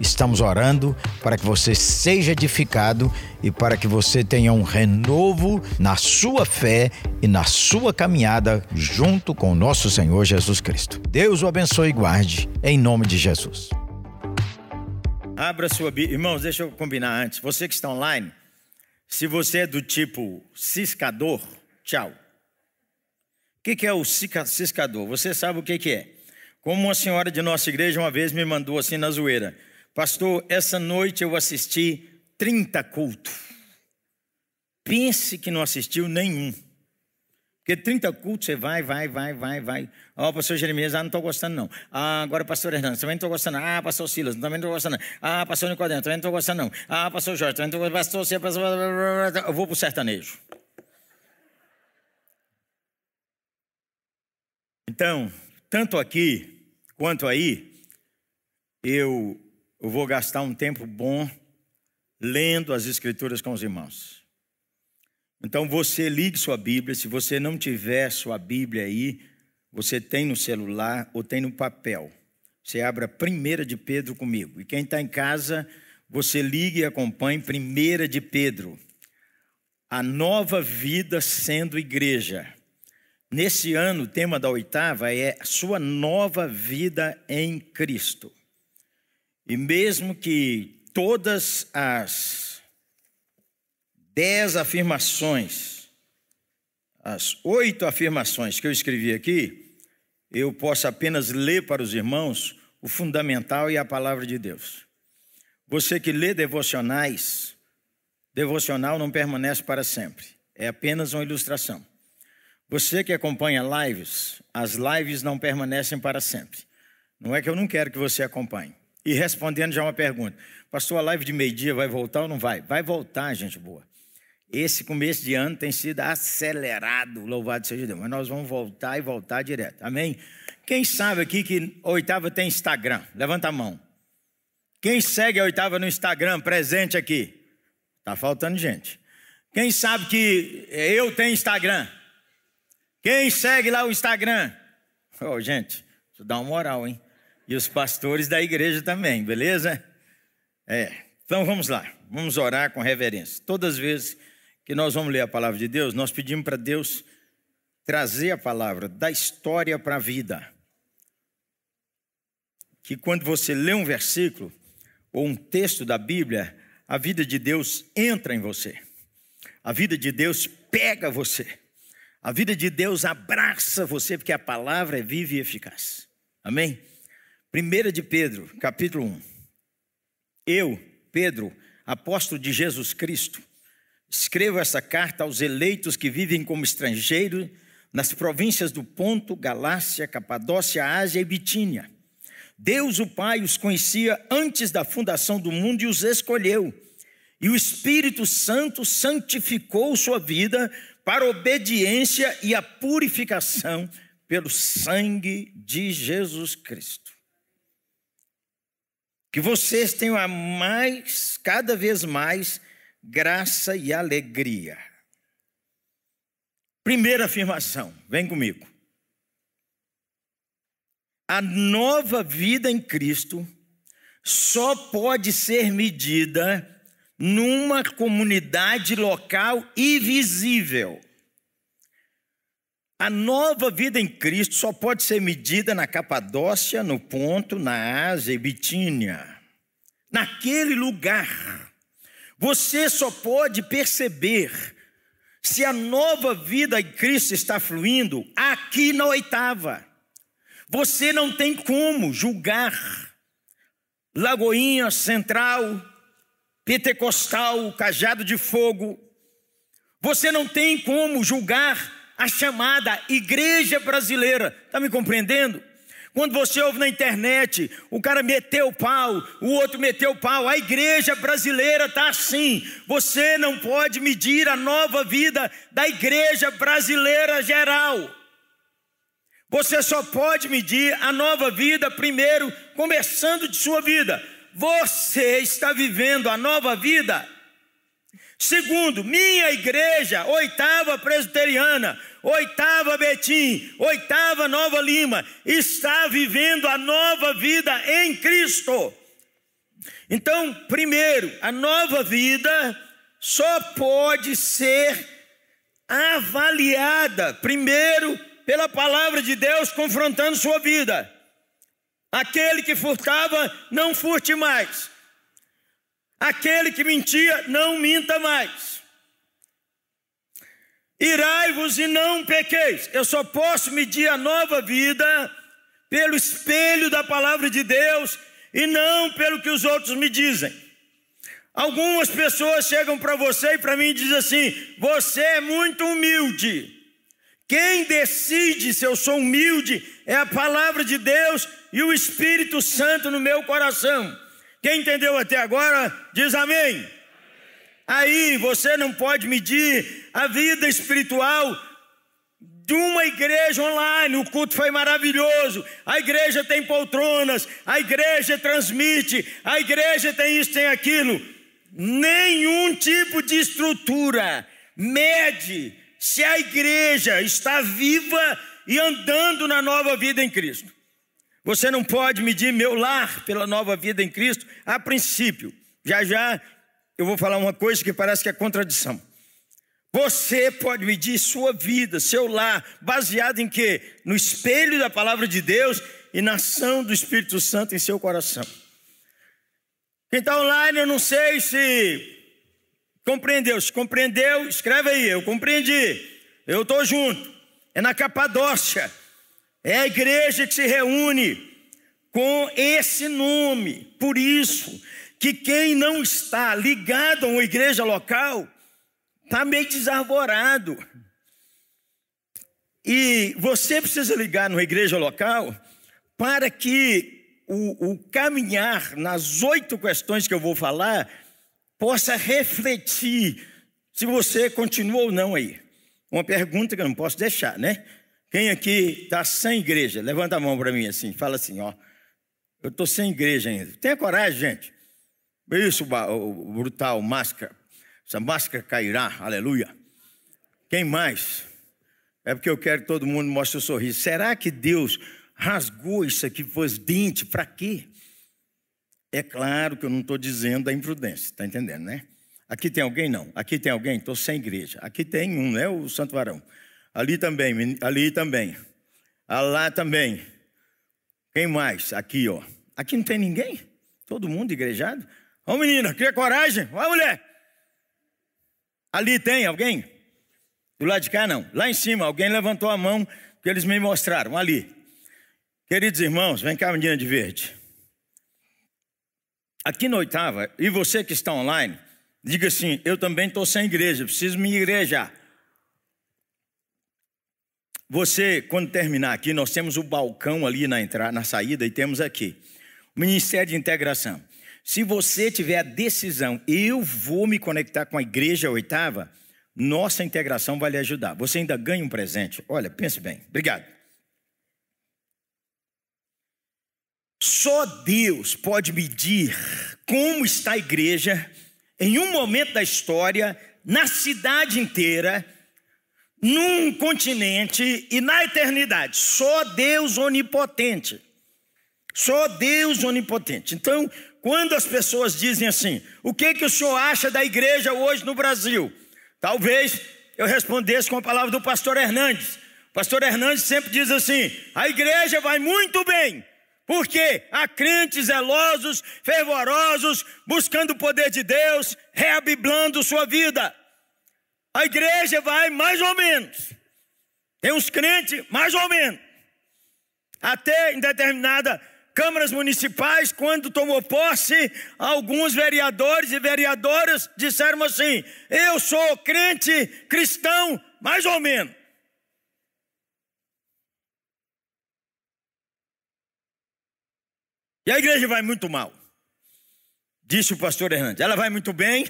Estamos orando para que você seja edificado e para que você tenha um renovo na sua fé e na sua caminhada junto com o nosso Senhor Jesus Cristo. Deus o abençoe e guarde, em nome de Jesus. Abra sua Bíblia. Irmãos, deixa eu combinar antes. Você que está online, se você é do tipo ciscador, tchau. O que é o ciscador? Você sabe o que é. Como uma senhora de nossa igreja uma vez me mandou assim na zoeira: Pastor, essa noite eu assisti 30 cultos. Pense que não assistiu nenhum. Porque 30 cultos você vai, vai, vai, vai, vai. Ó, oh, pastor Jeremias, ah, não estou gostando não. Ah, agora pastor Hernandes, também não estou gostando. Ah, pastor Silas, também não estou gostando. Ah, pastor Nicodemo, também não estou gostando não. Ah, pastor Jorge, também não estou gostando. Pastor, pastor... Eu vou para o sertanejo. Então, tanto aqui quanto aí, eu, eu vou gastar um tempo bom lendo as escrituras com os irmãos. Então você ligue sua Bíblia, se você não tiver sua Bíblia aí, você tem no celular ou tem no papel. Você abra 1 de Pedro comigo. E quem está em casa, você ligue e acompanhe 1 de Pedro. A nova vida sendo igreja. Nesse ano, o tema da oitava é sua nova vida em Cristo. E mesmo que todas as dez afirmações, as oito afirmações que eu escrevi aqui, eu posso apenas ler para os irmãos o fundamental e a palavra de Deus. Você que lê devocionais, devocional não permanece para sempre, é apenas uma ilustração. Você que acompanha lives, as lives não permanecem para sempre. Não é que eu não quero que você acompanhe. E respondendo já uma pergunta, pastor, a live de meio-dia vai voltar ou não vai? Vai voltar, gente boa. Esse começo de ano tem sido acelerado, louvado seja Deus. Mas nós vamos voltar e voltar direto. Amém? Quem sabe aqui que a oitava tem Instagram? Levanta a mão. Quem segue a oitava no Instagram, presente aqui? Tá faltando gente. Quem sabe que eu tenho Instagram? Quem segue lá o Instagram? Oh, gente, isso dá uma moral, hein? E os pastores da igreja também, beleza? É. Então vamos lá, vamos orar com reverência. Todas as vezes que nós vamos ler a palavra de Deus, nós pedimos para Deus trazer a palavra da história para a vida. Que quando você lê um versículo ou um texto da Bíblia, a vida de Deus entra em você. A vida de Deus pega você. A vida de Deus abraça você, porque a palavra é viva e eficaz. Amém? 1 de Pedro, capítulo 1. Eu, Pedro, apóstolo de Jesus Cristo, Escrevo essa carta aos eleitos que vivem como estrangeiros nas províncias do Ponto, Galácia, Capadócia, Ásia e Bitínia. Deus, o Pai, os conhecia antes da fundação do mundo e os escolheu. E o Espírito Santo santificou sua vida para obediência e a purificação pelo sangue de Jesus Cristo. Que vocês tenham a mais, cada vez mais, graça e alegria. Primeira afirmação, vem comigo. A nova vida em Cristo só pode ser medida numa comunidade local e visível. A nova vida em Cristo só pode ser medida na Capadócia, no Ponto, na Ásia e Bitínia. Naquele lugar você só pode perceber se a nova vida em Cristo está fluindo aqui na oitava. Você não tem como julgar Lagoinha Central, Pentecostal, Cajado de Fogo. Você não tem como julgar a chamada Igreja Brasileira. Está me compreendendo? Quando você ouve na internet, o cara meteu o pau, o outro meteu o pau, a igreja brasileira está assim. Você não pode medir a nova vida da igreja brasileira geral. Você só pode medir a nova vida primeiro, começando de sua vida. Você está vivendo a nova vida? Segundo, minha igreja, oitava presbiteriana, oitava Betim, oitava Nova Lima, está vivendo a nova vida em Cristo. Então, primeiro, a nova vida só pode ser avaliada, primeiro, pela palavra de Deus confrontando sua vida. Aquele que furtava, não furte mais. Aquele que mentia, não minta mais. Irai-vos e não pequeis. Eu só posso medir a nova vida pelo espelho da palavra de Deus e não pelo que os outros me dizem. Algumas pessoas chegam para você e para mim e dizem assim: você é muito humilde. Quem decide se eu sou humilde é a palavra de Deus e o Espírito Santo no meu coração. Quem entendeu até agora, diz amém. Aí você não pode medir a vida espiritual de uma igreja online. O culto foi maravilhoso. A igreja tem poltronas, a igreja transmite, a igreja tem isso, tem aquilo. Nenhum tipo de estrutura mede se a igreja está viva e andando na nova vida em Cristo. Você não pode medir meu lar pela nova vida em Cristo a princípio. Já já eu vou falar uma coisa que parece que é contradição. Você pode medir sua vida, seu lar, baseado em quê? No espelho da palavra de Deus e na ação do Espírito Santo em seu coração. Quem está online, eu não sei se Compreendeu? Se compreendeu, escreve aí. Eu compreendi. Eu estou junto. É na Capadócia. É a igreja que se reúne com esse nome. Por isso que quem não está ligado a uma igreja local está meio desarvorado. E você precisa ligar numa igreja local para que o, o caminhar nas oito questões que eu vou falar possa refletir se você continua ou não aí. Uma pergunta que eu não posso deixar, né? Quem aqui está sem igreja? Levanta a mão para mim assim, fala assim, ó. Eu estou sem igreja ainda. Tenha coragem, gente. Isso, o brutal, máscara. Essa máscara cairá, aleluia. Quem mais? É porque eu quero que todo mundo mostre o sorriso. Será que Deus rasgou isso aqui, pôs dente, para quê? É claro que eu não estou dizendo da imprudência, está entendendo, né? Aqui tem alguém? Não. Aqui tem alguém? Estou sem igreja. Aqui tem um, né? O Santo Varão. Ali também, ali também. Lá também. Quem mais? Aqui, ó. Aqui não tem ninguém? Todo mundo igrejado? Ô menina, cria coragem. Ó mulher. Ali tem alguém? Do lado de cá não. Lá em cima, alguém levantou a mão que eles me mostraram. Ali. Queridos irmãos, vem cá, menina de verde. Aqui na oitava, e você que está online, diga assim: eu também estou sem igreja, preciso me igrejar. Você, quando terminar aqui, nós temos o balcão ali na entrada, na saída, e temos aqui o Ministério de Integração. Se você tiver a decisão, eu vou me conectar com a igreja oitava, nossa integração vai lhe ajudar. Você ainda ganha um presente. Olha, pense bem. Obrigado. Só Deus pode medir como está a igreja em um momento da história, na cidade inteira, num continente e na eternidade. Só Deus onipotente. Só Deus onipotente. Então, quando as pessoas dizem assim: "O que que o senhor acha da igreja hoje no Brasil?" Talvez eu respondesse com a palavra do pastor Hernandes. O pastor Hernandes sempre diz assim: "A igreja vai muito bem." Porque há crentes zelosos, fervorosos, buscando o poder de Deus, reabiblando sua vida. A igreja vai mais ou menos. Tem uns crentes mais ou menos. Até em determinada câmaras municipais, quando tomou posse, alguns vereadores e vereadoras disseram assim: Eu sou crente cristão, mais ou menos. E a igreja vai muito mal. Disse o pastor Hernandes. Ela vai muito bem,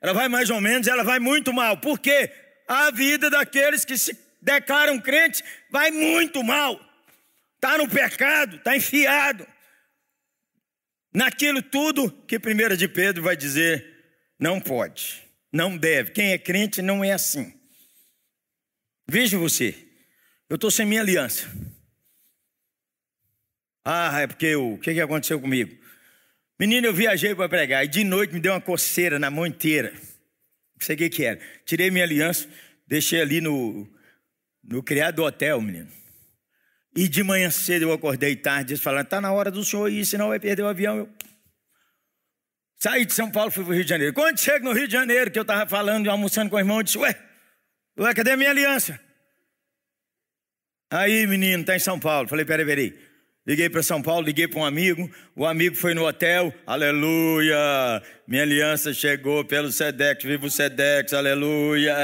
ela vai mais ou menos, ela vai muito mal. Porque a vida daqueles que se declaram crentes vai muito mal. está no pecado, está enfiado naquilo tudo que 1 de Pedro vai dizer: não pode, não deve. Quem é crente não é assim. Veja você, eu estou sem minha aliança. Ah, é porque o que, que aconteceu comigo? Menino, eu viajei para pregar e de noite me deu uma coceira na mão inteira. Não sei o que, que era. Tirei minha aliança, deixei ali no, no criado do hotel, menino. E de manhã cedo eu acordei tarde, eles falaram, está na hora do senhor ir, senão vai perder o avião. Eu saí de São Paulo, fui para o Rio de Janeiro. Quando chego no Rio de Janeiro, que eu estava falando, almoçando com o irmão, eu disse, ué, ué, cadê a minha aliança? Aí, menino, está em São Paulo. Falei, peraí, peraí. Liguei para São Paulo, liguei para um amigo, o amigo foi no hotel, aleluia, minha aliança chegou pelo Sedex, viva o Sedex, aleluia.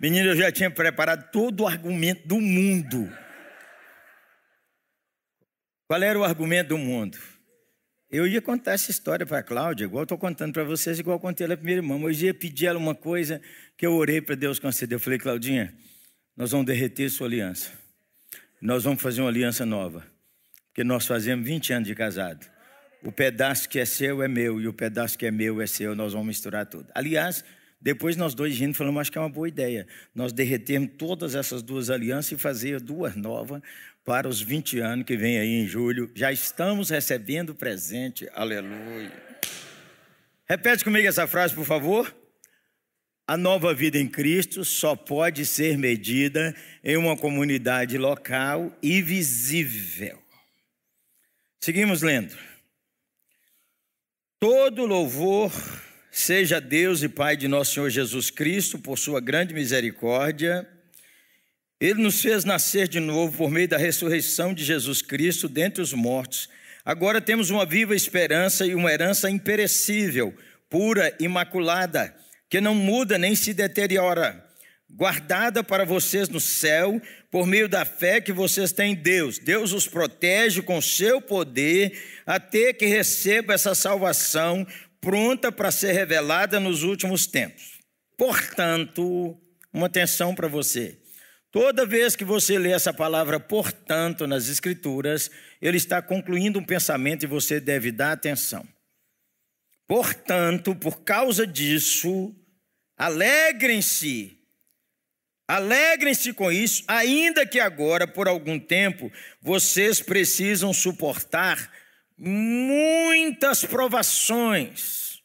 Menino, eu já tinha preparado todo o argumento do mundo qual era o argumento do mundo? Eu ia contar essa história para a Cláudia, igual estou contando para vocês, igual contei ela primeira irmã. Mas eu ia pedir ela uma coisa que eu orei para Deus conceder. Eu falei, Claudinha, nós vamos derreter sua aliança. Nós vamos fazer uma aliança nova. Porque nós fazemos 20 anos de casado. O pedaço que é seu é meu e o pedaço que é meu é seu. Nós vamos misturar tudo. Aliás, depois nós dois rindo falamos, acho que é uma boa ideia. Nós derretermos todas essas duas alianças e fazer duas novas para os 20 anos que vem aí em julho. Já estamos recebendo presente. Aleluia. Repete comigo essa frase, por favor. A nova vida em Cristo só pode ser medida em uma comunidade local e visível. Seguimos lendo. Todo louvor seja Deus e Pai de nosso Senhor Jesus Cristo, por sua grande misericórdia ele nos fez nascer de novo por meio da ressurreição de Jesus Cristo dentre os mortos. Agora temos uma viva esperança e uma herança imperecível, pura, imaculada, que não muda nem se deteriora, guardada para vocês no céu por meio da fé que vocês têm em Deus. Deus os protege com seu poder até que receba essa salvação pronta para ser revelada nos últimos tempos. Portanto, uma atenção para você. Toda vez que você lê essa palavra, portanto, nas Escrituras, ele está concluindo um pensamento e você deve dar atenção. Portanto, por causa disso, alegrem-se, alegrem-se com isso, ainda que agora, por algum tempo, vocês precisam suportar muitas provações.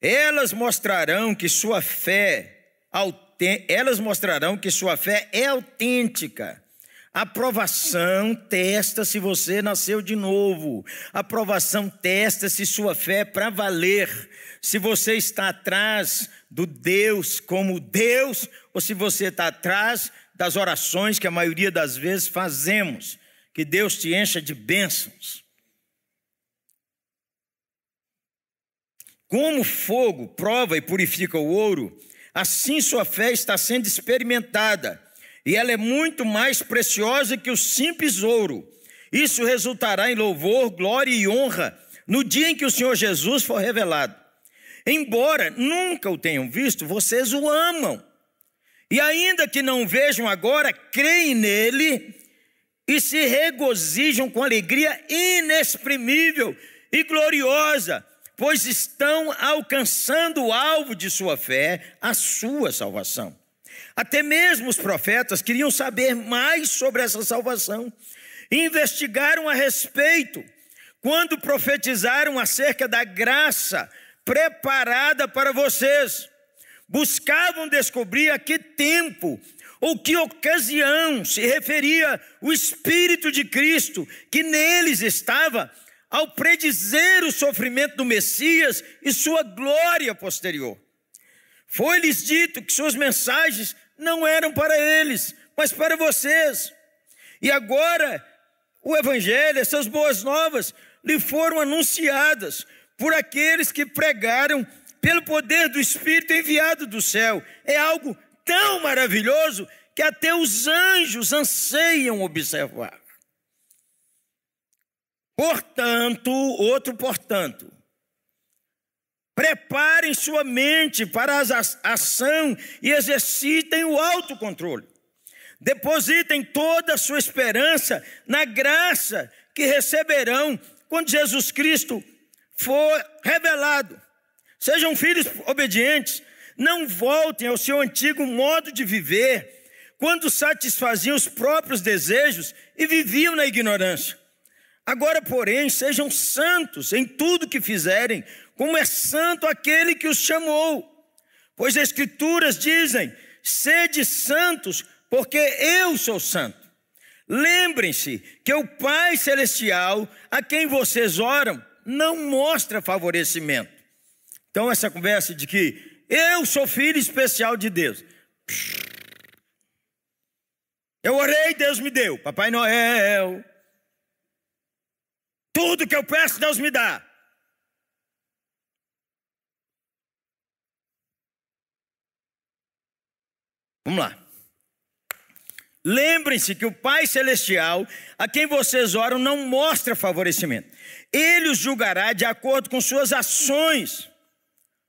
Elas mostrarão que sua fé elas mostrarão que sua fé é autêntica. A provação testa se você nasceu de novo. A provação testa se sua fé é para valer. Se você está atrás do Deus como Deus ou se você está atrás das orações que a maioria das vezes fazemos. Que Deus te encha de bênçãos. Como fogo prova e purifica o ouro, Assim sua fé está sendo experimentada, e ela é muito mais preciosa que o simples ouro. Isso resultará em louvor, glória e honra no dia em que o Senhor Jesus for revelado. Embora nunca o tenham visto, vocês o amam. E ainda que não vejam agora, creem nele e se regozijam com alegria inexprimível e gloriosa pois estão alcançando o alvo de sua fé, a sua salvação. Até mesmo os profetas queriam saber mais sobre essa salvação, investigaram a respeito, quando profetizaram acerca da graça preparada para vocês. Buscavam descobrir a que tempo ou que ocasião se referia o Espírito de Cristo que neles estava ao predizer o sofrimento do Messias e sua glória posterior. Foi-lhes dito que suas mensagens não eram para eles, mas para vocês. E agora, o Evangelho, essas boas novas, lhe foram anunciadas por aqueles que pregaram pelo poder do Espírito enviado do céu. É algo tão maravilhoso que até os anjos anseiam observar. Portanto, outro portanto, preparem sua mente para a ação e exercitem o autocontrole. Depositem toda a sua esperança na graça que receberão quando Jesus Cristo for revelado. Sejam filhos obedientes, não voltem ao seu antigo modo de viver, quando satisfaziam os próprios desejos e viviam na ignorância. Agora, porém, sejam santos em tudo que fizerem, como é santo aquele que os chamou. Pois as Escrituras dizem: sede santos, porque eu sou santo. Lembrem-se que o Pai Celestial, a quem vocês oram, não mostra favorecimento. Então, essa conversa de que eu sou filho especial de Deus. Eu orei, Deus me deu. Papai Noel. Tudo que eu peço, Deus me dá. Vamos lá. Lembrem-se que o Pai Celestial, a quem vocês oram, não mostra favorecimento. Ele os julgará de acordo com suas ações.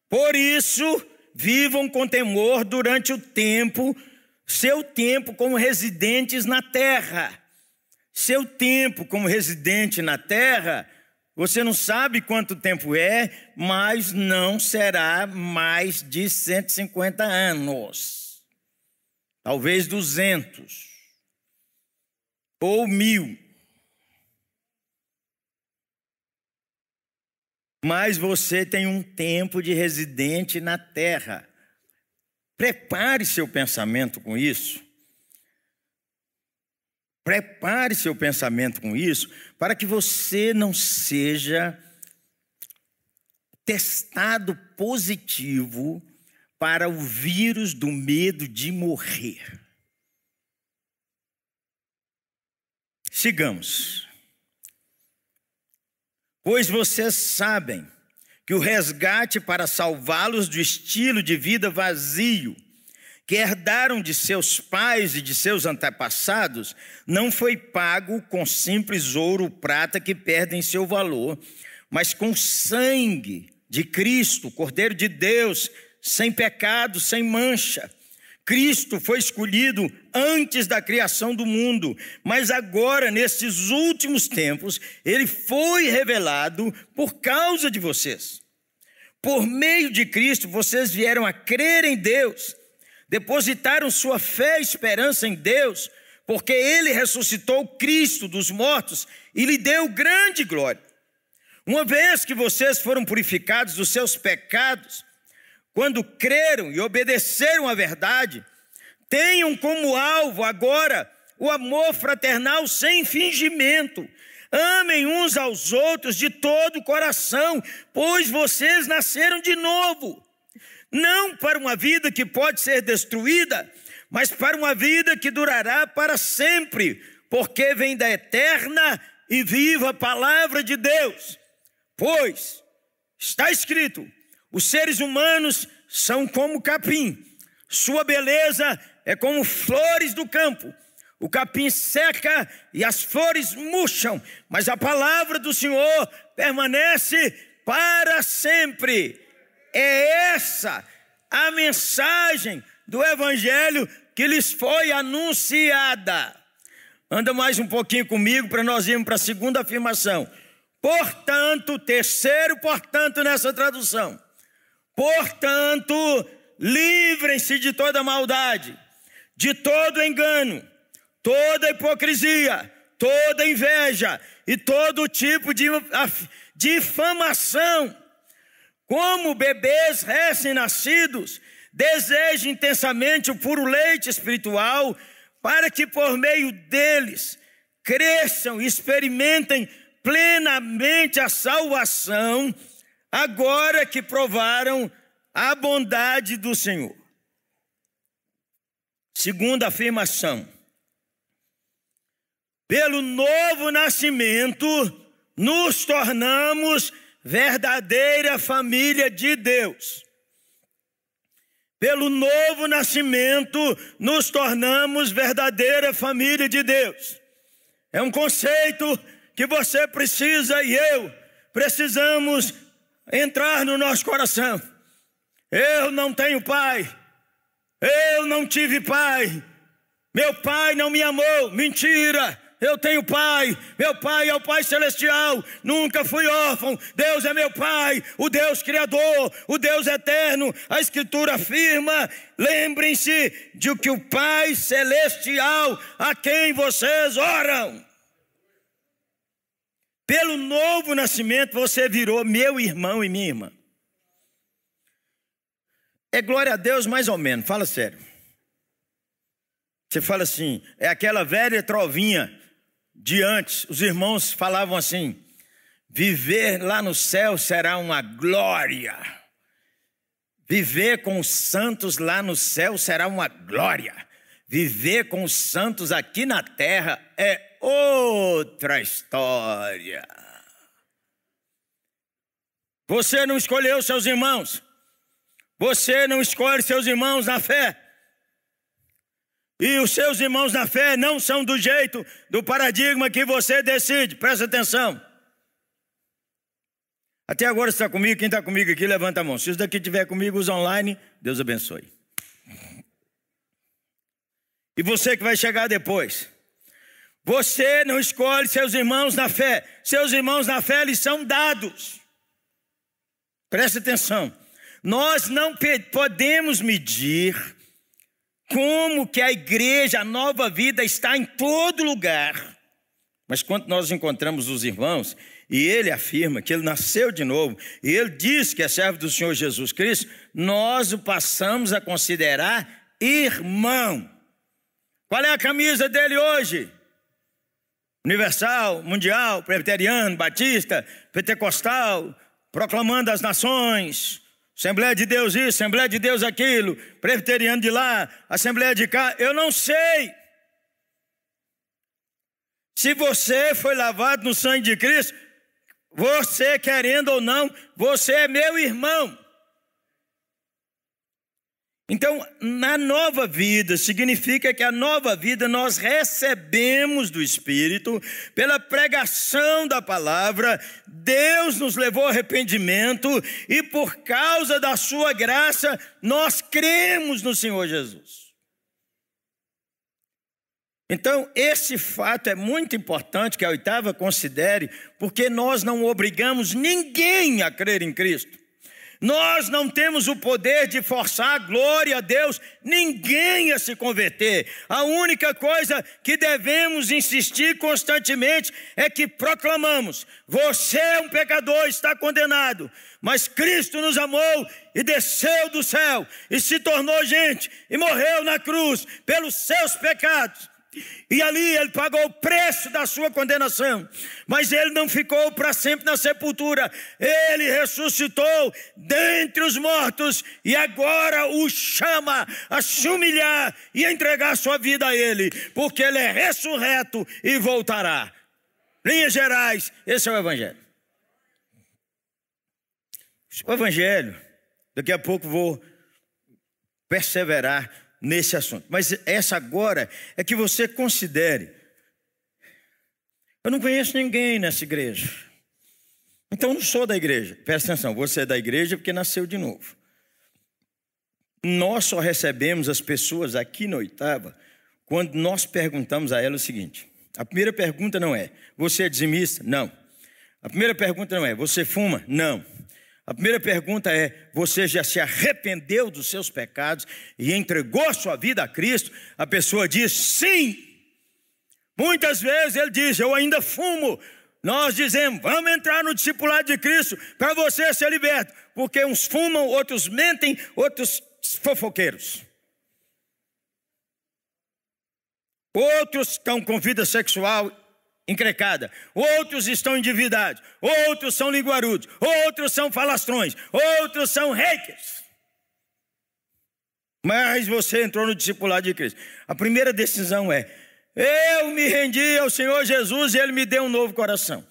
Por isso, vivam com temor durante o tempo, seu tempo como residentes na terra. Seu tempo como residente na terra, você não sabe quanto tempo é, mas não será mais de 150 anos talvez duzentos ou mil. Mas você tem um tempo de residente na terra. Prepare seu pensamento com isso. Prepare seu pensamento com isso, para que você não seja testado positivo para o vírus do medo de morrer. Sigamos. Pois vocês sabem que o resgate para salvá-los do estilo de vida vazio que herdaram de seus pais e de seus antepassados não foi pago com simples ouro ou prata que perdem seu valor, mas com sangue de Cristo, Cordeiro de Deus, sem pecado, sem mancha. Cristo foi escolhido antes da criação do mundo, mas agora, nesses últimos tempos, ele foi revelado por causa de vocês. Por meio de Cristo, vocês vieram a crer em Deus, depositaram sua fé e esperança em Deus, porque ele ressuscitou Cristo dos mortos e lhe deu grande glória. Uma vez que vocês foram purificados dos seus pecados, quando creram e obedeceram à verdade, tenham como alvo agora o amor fraternal sem fingimento. Amem uns aos outros de todo o coração, pois vocês nasceram de novo. Não para uma vida que pode ser destruída, mas para uma vida que durará para sempre, porque vem da eterna e viva palavra de Deus. Pois está escrito: os seres humanos são como capim, sua beleza é como flores do campo. O capim seca e as flores murcham, mas a palavra do Senhor permanece para sempre. É essa a mensagem do Evangelho que lhes foi anunciada. Anda mais um pouquinho comigo para nós irmos para a segunda afirmação. Portanto, terceiro, portanto, nessa tradução. Portanto, livrem-se de toda maldade, de todo engano, toda hipocrisia, toda inveja e todo tipo de difamação. Como bebês recém-nascidos, desejem intensamente o puro leite espiritual, para que por meio deles cresçam e experimentem plenamente a salvação agora que provaram a bondade do Senhor. Segunda afirmação. Pelo novo nascimento, nos tornamos verdadeira família de Deus. Pelo novo nascimento, nos tornamos verdadeira família de Deus. É um conceito que você precisa e eu precisamos entrar no nosso coração. Eu não tenho pai, eu não tive pai, Meu pai não me amou. Mentira! Eu tenho pai, meu pai é o Pai Celestial, nunca fui órfão. Deus é meu pai, o Deus Criador, o Deus eterno. A Escritura afirma: lembrem-se de que o Pai Celestial a quem vocês oram. Pelo novo nascimento, você virou meu irmão e minha irmã. É glória a Deus, mais ou menos, fala sério. Você fala assim, é aquela velha trovinha de antes, os irmãos falavam assim: viver lá no céu será uma glória. Viver com os santos lá no céu será uma glória. Viver com os santos aqui na terra é outra história. Você não escolheu seus irmãos. Você não escolhe seus irmãos na fé. E os seus irmãos na fé não são do jeito, do paradigma que você decide. Presta atenção. Até agora está comigo, quem está comigo aqui, levanta a mão. Se os daqui estiver comigo, os online, Deus abençoe. E você que vai chegar depois. Você não escolhe seus irmãos na fé. Seus irmãos na fé, eles são dados. Preste atenção. Nós não podemos medir como que a igreja, a nova vida está em todo lugar. Mas quando nós encontramos os irmãos, e ele afirma que ele nasceu de novo, e ele diz que é servo do Senhor Jesus Cristo, nós o passamos a considerar irmão. Qual é a camisa dele hoje? Universal, mundial, presbiteriano, batista, pentecostal, proclamando as nações, Assembleia de Deus isso, Assembleia de Deus aquilo, presbiteriano de lá, Assembleia de cá, eu não sei. Se você foi lavado no sangue de Cristo, você querendo ou não, você é meu irmão. Então, na nova vida, significa que a nova vida nós recebemos do Espírito, pela pregação da palavra, Deus nos levou ao arrependimento e por causa da Sua graça, nós cremos no Senhor Jesus. Então, esse fato é muito importante que a oitava considere, porque nós não obrigamos ninguém a crer em Cristo. Nós não temos o poder de forçar, glória a Deus, ninguém a se converter. A única coisa que devemos insistir constantemente é que proclamamos: você é um pecador, está condenado, mas Cristo nos amou e desceu do céu e se tornou gente e morreu na cruz pelos seus pecados e ali ele pagou o preço da sua condenação. Mas ele não ficou para sempre na sepultura. Ele ressuscitou dentre os mortos e agora o chama a se humilhar e a entregar sua vida a ele, porque ele é ressurreto e voltará. Linhas gerais, esse é o evangelho. O evangelho, daqui a pouco vou perseverar nesse assunto. Mas essa agora é que você considere. Eu não conheço ninguém nessa igreja. Então não sou da igreja. Presta atenção, você é da igreja porque nasceu de novo. Nós só recebemos as pessoas aqui na oitava quando nós perguntamos a elas o seguinte: a primeira pergunta não é, você é dizimista? Não. A primeira pergunta não é, você fuma? Não. A primeira pergunta é: você já se arrependeu dos seus pecados e entregou sua vida a Cristo? A pessoa diz sim. Muitas vezes ele diz: Eu ainda fumo. Nós dizemos: Vamos entrar no discipulado de Cristo para você ser liberto. Porque uns fumam, outros mentem, outros fofoqueiros. Outros estão com vida sexual encrecada, outros estão endividados, outros são linguarudos, outros são falastrões, outros são reis. Mas você entrou no discipulado de Cristo. A primeira decisão é: eu me rendi ao Senhor Jesus e Ele me deu um novo coração.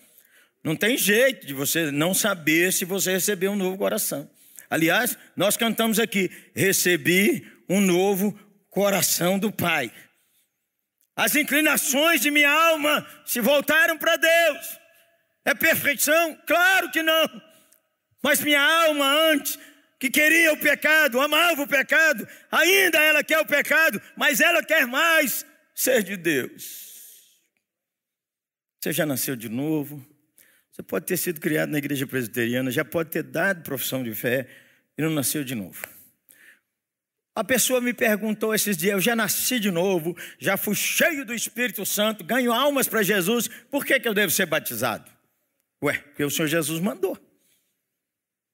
Não tem jeito de você não saber se você recebeu um novo coração. Aliás, nós cantamos aqui: recebi um novo coração do Pai. As inclinações de minha alma se voltaram para Deus. É perfeição? Claro que não. Mas minha alma antes, que queria o pecado, amava o pecado, ainda ela quer o pecado, mas ela quer mais ser de Deus. Você já nasceu de novo. Você pode ter sido criado na igreja presbiteriana, já pode ter dado profissão de fé e não nasceu de novo. A pessoa me perguntou esses dias: eu já nasci de novo, já fui cheio do Espírito Santo, ganho almas para Jesus, por que, que eu devo ser batizado? Ué, porque o Senhor Jesus mandou.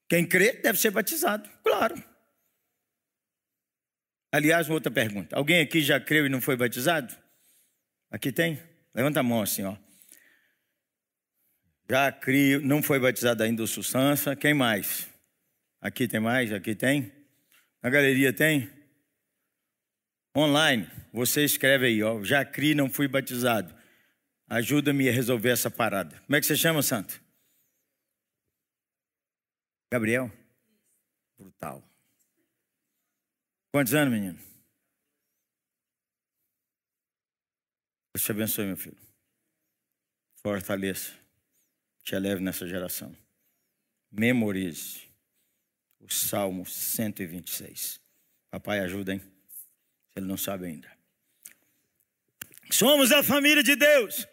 Quem crê deve ser batizado, claro. Aliás, uma outra pergunta: alguém aqui já creu e não foi batizado? Aqui tem? Levanta a mão assim, ó. Já criou, não foi batizado ainda o Sussança. Quem mais? Aqui tem mais? Aqui tem? Na galeria tem? Online, você escreve aí, ó. Já criei, não fui batizado. Ajuda-me a resolver essa parada. Como é que você chama, santo? Gabriel? Brutal. Quantos anos, menino? Deus te abençoe, meu filho. Fortaleça. Te eleve nessa geração. Memorize o Salmo 126. Papai, ajuda, hein? Ele não sabe ainda. Somos a família de Deus.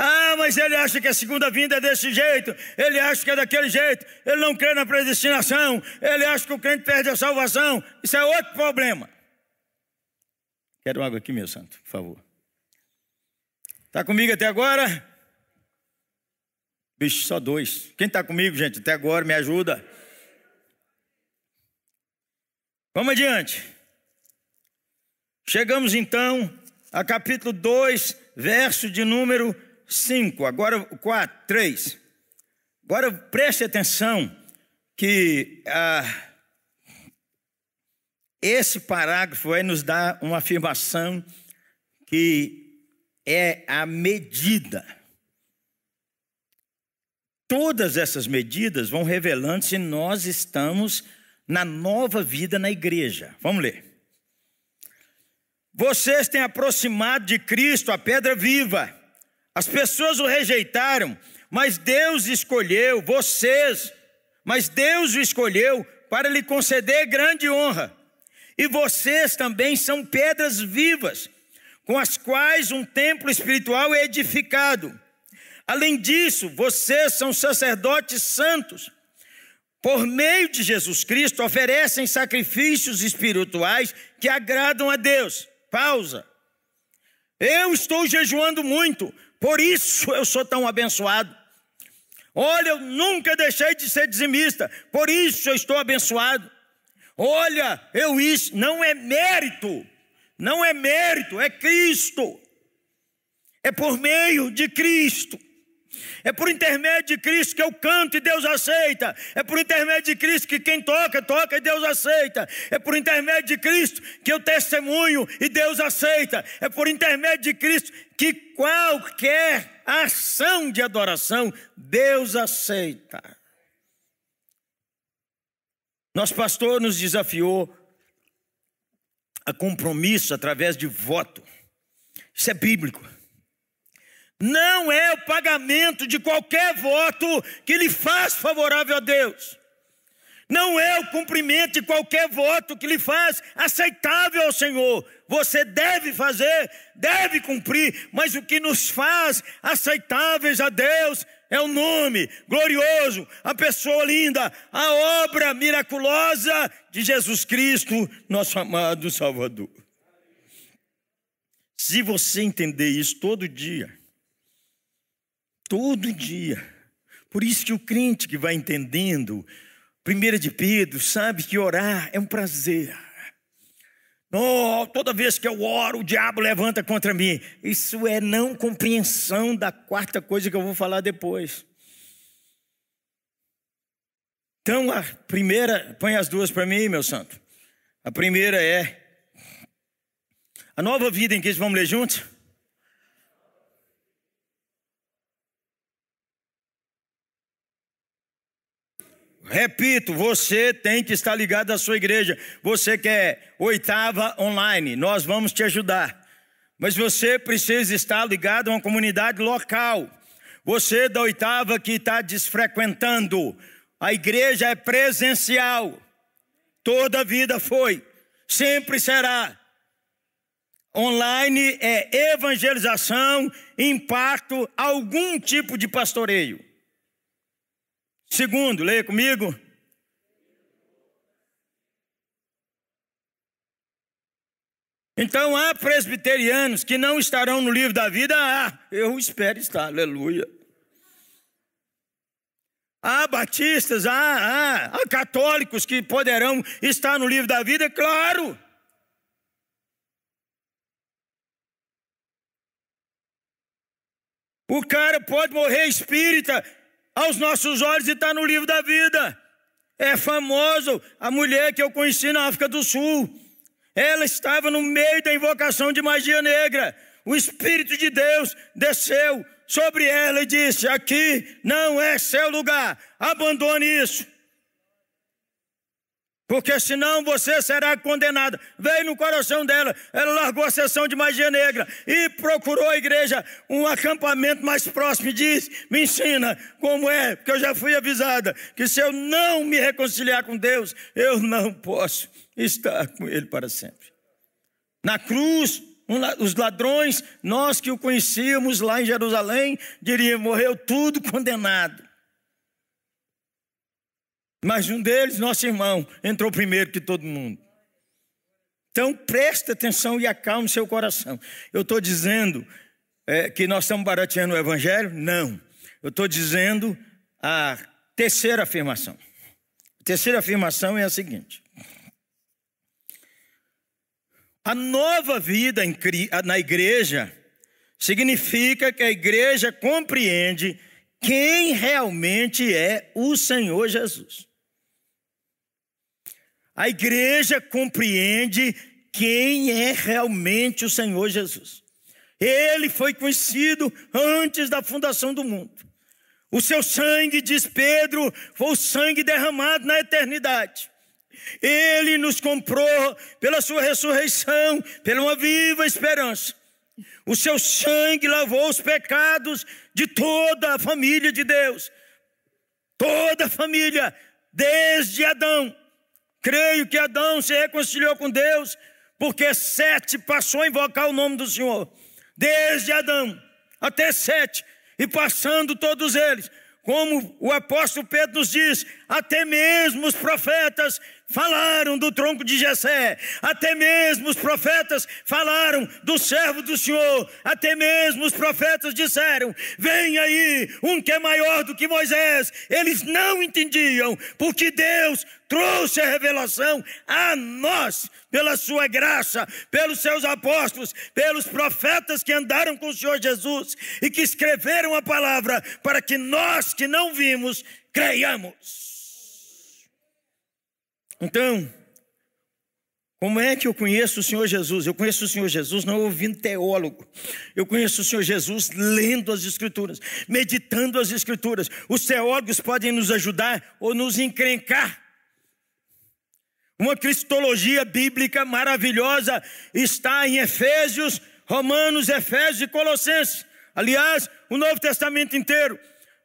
Ah, mas ele acha que a segunda vinda é desse jeito, ele acha que é daquele jeito, ele não crê na predestinação, ele acha que o crente perde a salvação. Isso é outro problema. Quero água aqui, meu santo, por favor. Está comigo até agora? Bicho, só dois. Quem está comigo, gente, até agora, me ajuda. Vamos adiante. Chegamos então a capítulo 2, verso de número 5, agora 4, 3. Agora preste atenção que ah, esse parágrafo vai nos dar uma afirmação que é a medida. Todas essas medidas vão revelando se nós estamos na nova vida na igreja. Vamos ler. Vocês têm aproximado de Cristo a pedra viva as pessoas o rejeitaram, mas Deus escolheu vocês, mas Deus o escolheu para lhe conceder grande honra. E vocês também são pedras vivas, com as quais um templo espiritual é edificado. Além disso, vocês são sacerdotes santos. Por meio de Jesus Cristo, oferecem sacrifícios espirituais que agradam a Deus. Pausa. Eu estou jejuando muito, por isso eu sou tão abençoado. Olha, eu nunca deixei de ser dizimista, por isso eu estou abençoado. Olha, eu isso, não é mérito, não é mérito, é Cristo. É por meio de Cristo. É por intermédio de Cristo que eu canto e Deus aceita. É por intermédio de Cristo que quem toca, toca e Deus aceita. É por intermédio de Cristo que eu testemunho e Deus aceita. É por intermédio de Cristo que qualquer ação de adoração Deus aceita. Nosso pastor nos desafiou a compromisso através de voto. Isso é bíblico não é o pagamento de qualquer voto que lhe faz favorável a Deus. Não é o cumprimento de qualquer voto que lhe faz aceitável ao Senhor. Você deve fazer, deve cumprir, mas o que nos faz aceitáveis a Deus é o nome glorioso, a pessoa linda, a obra miraculosa de Jesus Cristo, nosso amado Salvador. Se você entender isso todo dia, Todo dia. Por isso que o crente que vai entendendo, primeira de Pedro, sabe que orar é um prazer. Oh, toda vez que eu oro, o diabo levanta contra mim. Isso é não compreensão da quarta coisa que eu vou falar depois. Então, a primeira, põe as duas para mim, meu santo. A primeira é a nova vida em que vamos ler juntos. Repito, você tem que estar ligado à sua igreja. Você quer oitava online, nós vamos te ajudar. Mas você precisa estar ligado a uma comunidade local. Você da oitava que está desfrequentando, a igreja é presencial. Toda a vida foi, sempre será. online é evangelização, impacto, algum tipo de pastoreio. Segundo, leia comigo. Então há presbiterianos que não estarão no livro da vida, ah, eu espero estar, aleluia. Há batistas, há, há, há católicos que poderão estar no livro da vida, claro. O cara pode morrer espírita aos nossos olhos e estar tá no livro da vida. É famoso a mulher que eu conheci na África do Sul. Ela estava no meio da invocação de magia negra. O Espírito de Deus desceu sobre ela e disse: Aqui não é seu lugar, abandone isso. Porque senão você será condenada. Veio no coração dela, ela largou a sessão de magia negra e procurou a igreja, um acampamento mais próximo e disse: Me ensina como é, porque eu já fui avisada que se eu não me reconciliar com Deus, eu não posso estar com Ele para sempre. Na cruz, os ladrões, nós que o conhecíamos lá em Jerusalém, diríamos: morreu tudo condenado. Mas um deles, nosso irmão, entrou primeiro que todo mundo. Então preste atenção e acalme seu coração. Eu estou dizendo é, que nós estamos barateando o Evangelho? Não. Eu estou dizendo a terceira afirmação. A terceira afirmação é a seguinte: a nova vida na igreja significa que a igreja compreende quem realmente é o Senhor Jesus. A igreja compreende quem é realmente o Senhor Jesus. Ele foi conhecido antes da fundação do mundo. O seu sangue, diz Pedro, foi o sangue derramado na eternidade. Ele nos comprou pela sua ressurreição, pela uma viva esperança. O seu sangue lavou os pecados de toda a família de Deus. Toda a família, desde Adão. Creio que Adão se reconciliou com Deus, porque Sete passou a invocar o nome do Senhor. Desde Adão até Sete, e passando todos eles, como o apóstolo Pedro nos diz, até mesmo os profetas falaram do tronco de Jessé, até mesmo os profetas falaram do servo do Senhor, até mesmo os profetas disseram: Vem aí um que é maior do que Moisés. Eles não entendiam, porque Deus trouxe a revelação a nós, pela sua graça, pelos seus apóstolos, pelos profetas que andaram com o Senhor Jesus e que escreveram a palavra para que nós que não vimos creiamos. Então, como é que eu conheço o Senhor Jesus? Eu conheço o Senhor Jesus não ouvindo teólogo. Eu conheço o Senhor Jesus lendo as Escrituras, meditando as Escrituras. Os teólogos podem nos ajudar ou nos encrencar. Uma cristologia bíblica maravilhosa está em Efésios, Romanos, Efésios e Colossenses. Aliás, o Novo Testamento inteiro.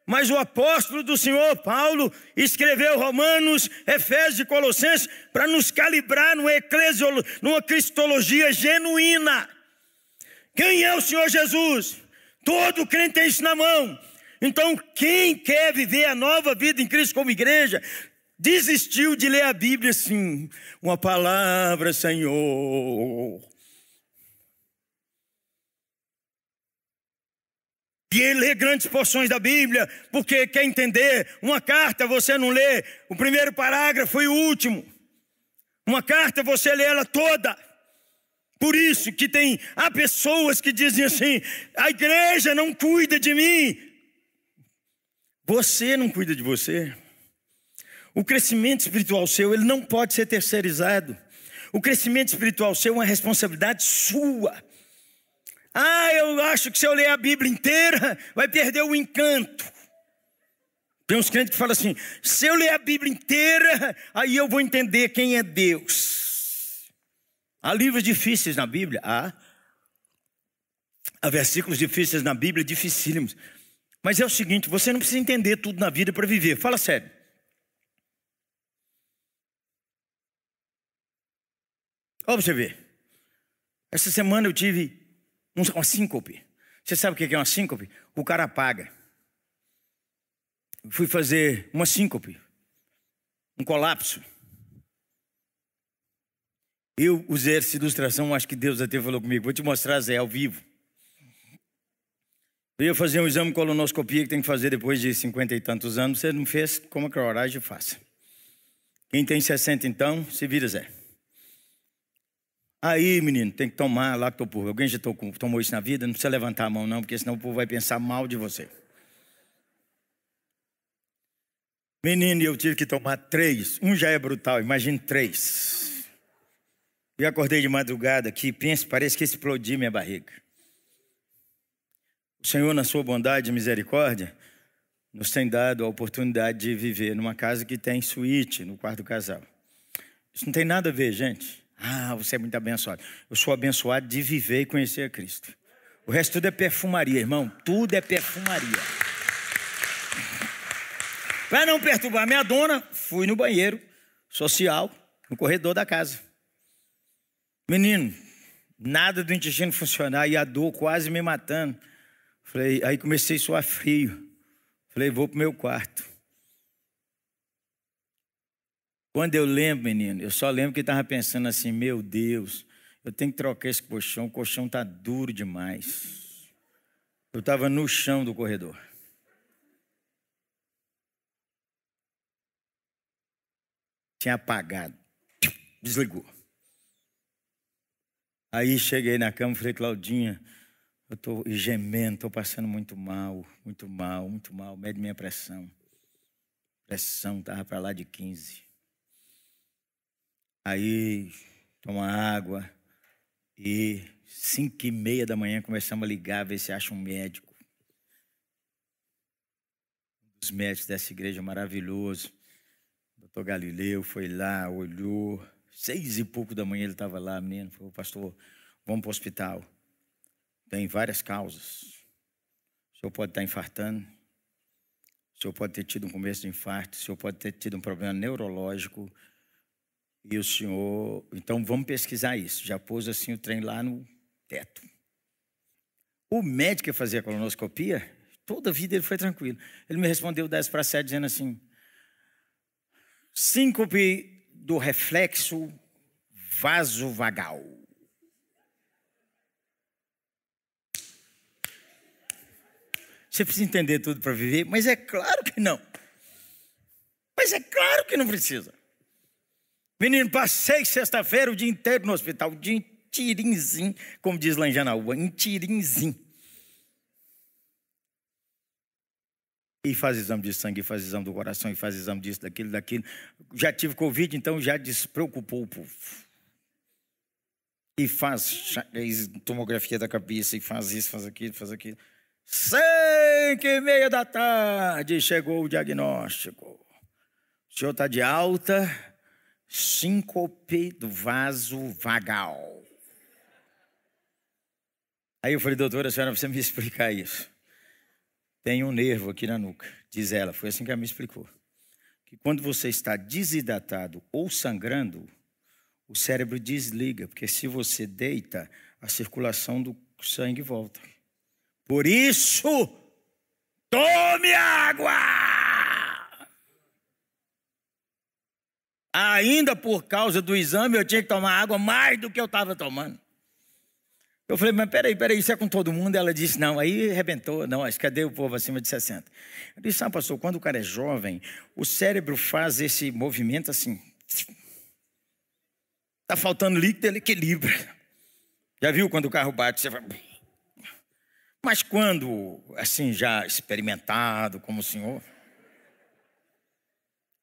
Mas o apóstolo do Senhor, Paulo, escreveu Romanos, Efésios e Colossenses para nos calibrar numa, eclesiolo, numa cristologia genuína. Quem é o Senhor Jesus? Todo crente tem isso na mão. Então, quem quer viver a nova vida em Cristo como igreja, desistiu de ler a Bíblia assim, uma palavra, Senhor. E lê grandes porções da Bíblia, porque quer entender. Uma carta você não lê o primeiro parágrafo e o último. Uma carta você lê ela toda. Por isso que tem há pessoas que dizem assim: a igreja não cuida de mim. Você não cuida de você. O crescimento espiritual seu, ele não pode ser terceirizado. O crescimento espiritual seu é uma responsabilidade sua. Ah, eu acho que se eu ler a Bíblia inteira, vai perder o encanto. Tem uns crentes que falam assim: se eu ler a Bíblia inteira, aí eu vou entender quem é Deus. Há livros difíceis na Bíblia? Há. Há versículos difíceis na Bíblia, dificílimos. Mas é o seguinte: você não precisa entender tudo na vida para viver. Fala sério. Olha você ver. Essa semana eu tive uma síncope. Você sabe o que é uma síncope? O cara apaga. Fui fazer uma síncope, um colapso. Eu usei essa ilustração, acho que Deus até falou comigo. Vou te mostrar, Zé, ao vivo. Eu ia fazer um exame de colonoscopia que tem que fazer depois de cinquenta e tantos anos. Você não fez, como a coragem faça. Quem tem 60 então, se vira Zé. Aí, menino, tem que tomar lactopurga. Alguém já tomou isso na vida? Não precisa levantar a mão, não, porque senão o povo vai pensar mal de você. Menino, eu tive que tomar três. Um já é brutal, imagine três. E acordei de madrugada aqui, parece que explodiu minha barriga. O Senhor, na sua bondade e misericórdia, nos tem dado a oportunidade de viver numa casa que tem suíte no quarto casal. Isso não tem nada a ver, gente. Ah, você é muito abençoado. Eu sou abençoado de viver e conhecer a Cristo. O resto tudo é perfumaria, irmão. Tudo é perfumaria. Para não perturbar minha dona, fui no banheiro social, no corredor da casa. Menino, nada do intestino funcionar e a dor quase me matando. Falei, aí comecei a suar frio. Falei, vou para o meu quarto. Quando eu lembro, menino, eu só lembro que estava pensando assim: meu Deus, eu tenho que trocar esse colchão, o colchão está duro demais. Eu estava no chão do corredor. Tinha apagado. Desligou. Aí cheguei na cama e falei, Claudinha, eu estou gemendo, estou passando muito mal, muito mal, muito mal. Mede minha pressão. Pressão estava para lá de 15. Aí, toma água. E cinco e meia da manhã começamos a ligar, ver se acha um médico. Um dos médicos dessa igreja maravilhoso. Doutor Galileu foi lá, olhou. Seis e pouco da manhã ele estava lá, menino. Falou, pastor, vamos para o hospital. Tem várias causas. O senhor pode estar infartando, o senhor pode ter tido um começo de infarto, o senhor pode ter tido um problema neurológico. E o senhor. Então vamos pesquisar isso. Já pôs assim o trem lá no teto. O médico que fazia a colonoscopia, toda a vida ele foi tranquilo. Ele me respondeu 10 para 7, dizendo assim: síncope do reflexo vasovagal. Você precisa entender tudo para viver? Mas é claro que não. Mas é claro que não precisa. Menino, passei sexta-feira o dia inteiro no hospital, dia tirinzinho, como diz lá em Janaúba, em tirinzinho. E faz exame de sangue, faz exame do coração, e faz exame disso, daquilo, daquilo. Já tive Covid, então já despreocupou o povo. E faz tomografia da cabeça, e faz isso, faz aquilo, faz aquilo. Cinco e meia da tarde chegou o diagnóstico. O senhor está de alta, síncope do vaso vagal. Aí eu falei, doutora, a senhora precisa me explicar isso. Tem um nervo aqui na nuca, diz ela, foi assim que ela me explicou. Que quando você está desidratado ou sangrando, o cérebro desliga, porque se você deita, a circulação do sangue volta. Por isso, tome água. Ainda por causa do exame, eu tinha que tomar água mais do que eu estava tomando. Eu falei, mas peraí, peraí, isso é com todo mundo? Ela disse, não, aí arrebentou, não, acho cadê o povo acima de 60? Eu disse, ah, pastor, quando o cara é jovem, o cérebro faz esse movimento assim. Está faltando líquido, ele equilibra. Já viu quando o carro bate, você vai. Mas quando, assim, já experimentado como o senhor,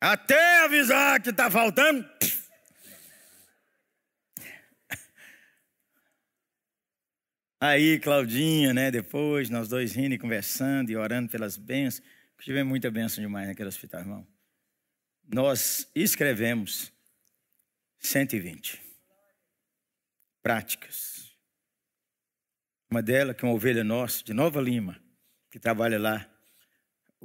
até avisar que está faltando. Aí, Claudinha, né? Depois, nós dois rindo e conversando e orando pelas bênçãos. Tivemos muita bênção demais naquele hospital, irmão. Nós escrevemos 120 práticas uma dela, que é uma ovelha nossa, de Nova Lima, que trabalha lá.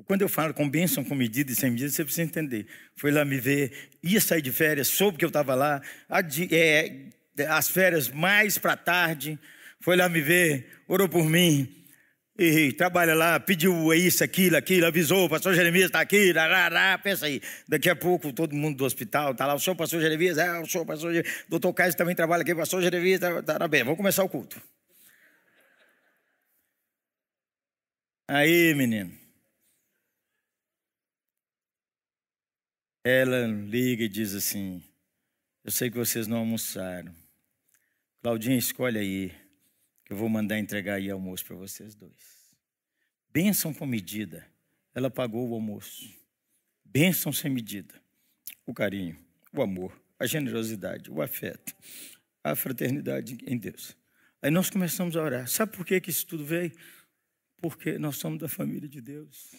Quando eu falo com bênção, com medida e sem medida, você precisa entender. Foi lá me ver, ia sair de férias, soube que eu estava lá, é, as férias mais para tarde, foi lá me ver, orou por mim, e trabalha lá, pediu isso, aquilo, aquilo, avisou, o pastor Jeremias está aqui, rará, pensa aí. Daqui a pouco todo mundo do hospital está lá, o senhor pastor Jeremias, é, o senhor pastor Jeremias, doutor Caio também trabalha aqui, pastor Jeremias, tá, tá bem, vamos começar o culto. Aí, menino. Ela liga e diz assim: Eu sei que vocês não almoçaram. Claudinha, escolhe aí, que eu vou mandar entregar aí almoço para vocês dois. Bênção com medida. Ela pagou o almoço. Bênção sem medida. O carinho, o amor, a generosidade, o afeto, a fraternidade em Deus. Aí nós começamos a orar. Sabe por que, que isso tudo veio? Porque nós somos da família de Deus.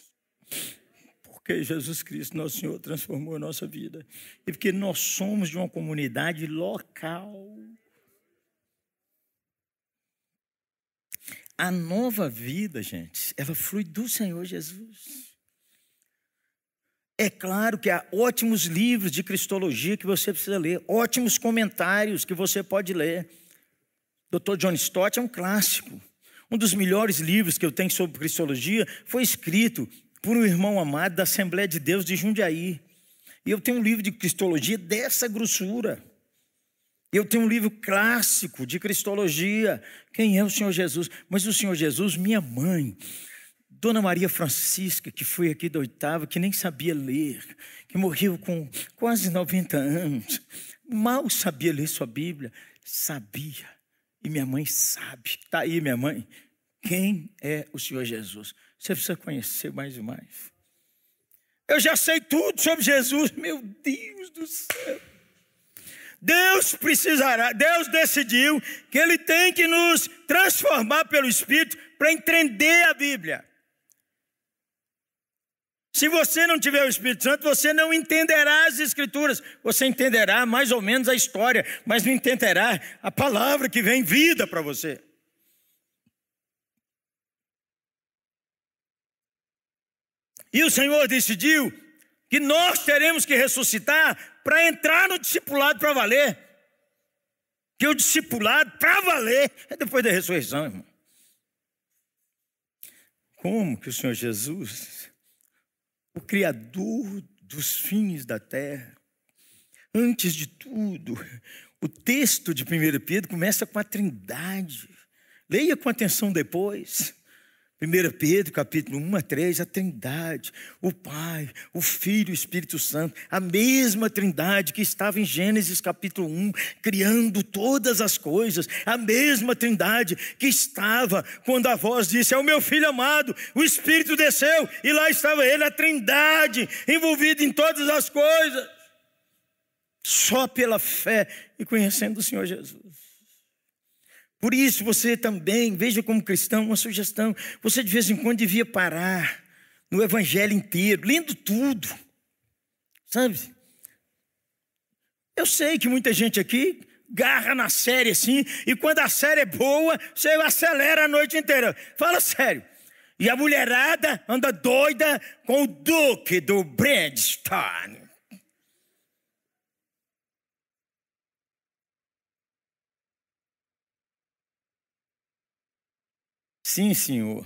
Porque Jesus Cristo, nosso Senhor, transformou a nossa vida. E porque nós somos de uma comunidade local. A nova vida, gente, ela flui do Senhor Jesus. É claro que há ótimos livros de cristologia que você precisa ler, ótimos comentários que você pode ler. Dr. John Stott é um clássico. Um dos melhores livros que eu tenho sobre cristologia foi escrito por um irmão amado da Assembleia de Deus de Jundiaí. E eu tenho um livro de cristologia dessa grossura. Eu tenho um livro clássico de cristologia. Quem é o Senhor Jesus? Mas o Senhor Jesus, minha mãe, Dona Maria Francisca, que foi aqui da oitava, que nem sabia ler, que morreu com quase 90 anos, mal sabia ler sua Bíblia, sabia. E minha mãe sabe. Está aí, minha mãe. Quem é o Senhor Jesus? Você precisa conhecer mais e mais. Eu já sei tudo sobre Jesus, meu Deus do céu. Deus precisará, Deus decidiu que Ele tem que nos transformar pelo Espírito para entender a Bíblia. Se você não tiver o Espírito Santo, você não entenderá as Escrituras. Você entenderá mais ou menos a história, mas não entenderá a palavra que vem vida para você. E o Senhor decidiu que nós teremos que ressuscitar para entrar no discipulado para valer. Que o discipulado para valer é depois da ressurreição, irmão. Como que o Senhor Jesus, o Criador dos fins da terra, antes de tudo, o texto de 1 Pedro começa com a trindade. Leia com atenção depois. 1 Pedro, capítulo 1 a 3, a trindade, o Pai, o Filho e o Espírito Santo, a mesma trindade que estava em Gênesis capítulo 1, criando todas as coisas, a mesma trindade que estava quando a voz disse: É o meu filho amado, o Espírito desceu, e lá estava ele, a trindade, envolvida em todas as coisas, só pela fé e conhecendo o Senhor Jesus. Por isso você também, veja como cristão, uma sugestão, você de vez em quando devia parar no evangelho inteiro, lendo tudo. Sabe? Eu sei que muita gente aqui garra na série assim, e quando a série é boa, você acelera a noite inteira. Fala sério. E a mulherada anda doida com o Duque do Bradstone. Sim, senhor.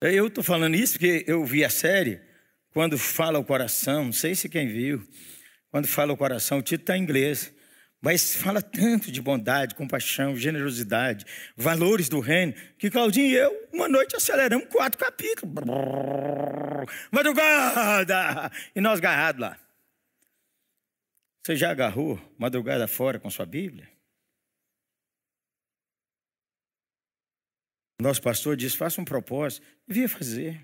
Eu estou falando isso porque eu vi a série, quando fala o coração, não sei se quem viu, quando fala o coração, o título está em inglês, mas fala tanto de bondade, compaixão, generosidade, valores do reino, que Claudinho e eu, uma noite, aceleramos quatro capítulos. Madrugada! E nós agarrados lá. Você já agarrou madrugada fora com sua Bíblia? Nosso pastor disse: faça um propósito. Devia fazer.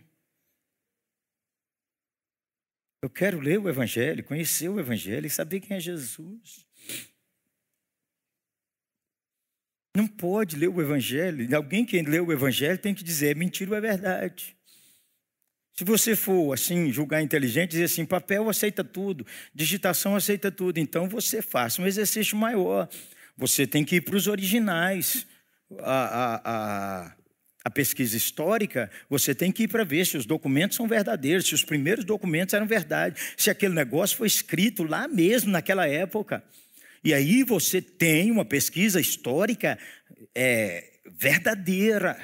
Eu quero ler o Evangelho, conhecer o Evangelho e saber quem é Jesus. Não pode ler o Evangelho. Alguém que lê o Evangelho tem que dizer: é mentira ou é verdade. Se você for assim, julgar inteligente, dizer assim: papel aceita tudo, digitação aceita tudo, então você faça um exercício maior. Você tem que ir para os originais. A, a, a, a pesquisa histórica, você tem que ir para ver se os documentos são verdadeiros, se os primeiros documentos eram verdade, se aquele negócio foi escrito lá mesmo naquela época. E aí você tem uma pesquisa histórica é, verdadeira.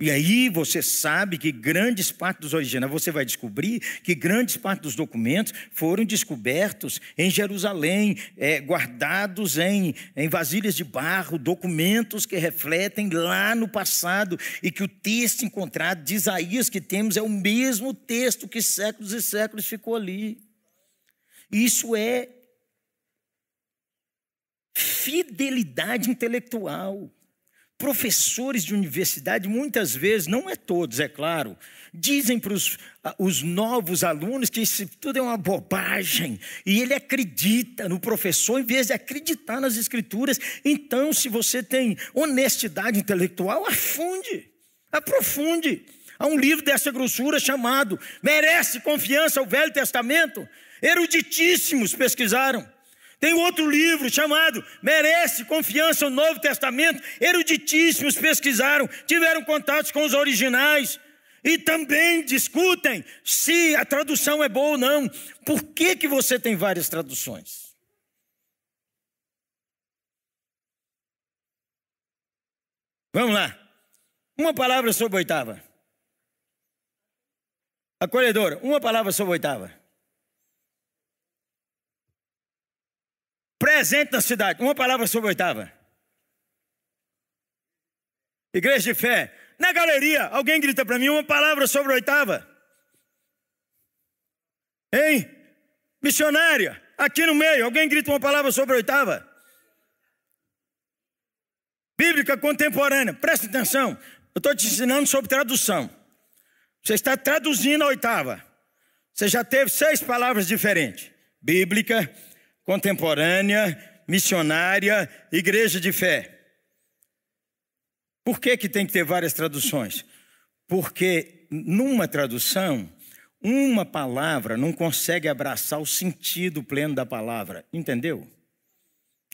E aí você sabe que grandes partes dos originais, você vai descobrir que grandes partes dos documentos foram descobertos em Jerusalém, é, guardados em, em vasilhas de barro, documentos que refletem lá no passado, e que o texto encontrado de Isaías que temos é o mesmo texto que séculos e séculos ficou ali. Isso é fidelidade intelectual. Professores de universidade, muitas vezes, não é todos, é claro, dizem para os, os novos alunos que isso tudo é uma bobagem, e ele acredita no professor em vez de acreditar nas escrituras. Então, se você tem honestidade intelectual, afunde, aprofunde. Há um livro dessa grossura chamado Merece Confiança o Velho Testamento. Eruditíssimos pesquisaram. Tem outro livro chamado Merece Confiança o Novo Testamento. Eruditíssimos pesquisaram, tiveram contatos com os originais e também discutem se a tradução é boa ou não. Por que, que você tem várias traduções? Vamos lá. Uma palavra sobre oitava. Acolhedora, uma palavra sobre oitava. Presente na cidade. Uma palavra sobre a oitava. Igreja de fé. Na galeria, alguém grita para mim uma palavra sobre a oitava. Hein? Missionária, aqui no meio, alguém grita uma palavra sobre a oitava. Bíblica contemporânea, presta atenção. Eu estou te ensinando sobre tradução. Você está traduzindo a oitava. Você já teve seis palavras diferentes: bíblica, contemporânea, missionária, igreja de fé. Por que, que tem que ter várias traduções? Porque numa tradução, uma palavra não consegue abraçar o sentido pleno da palavra. Entendeu?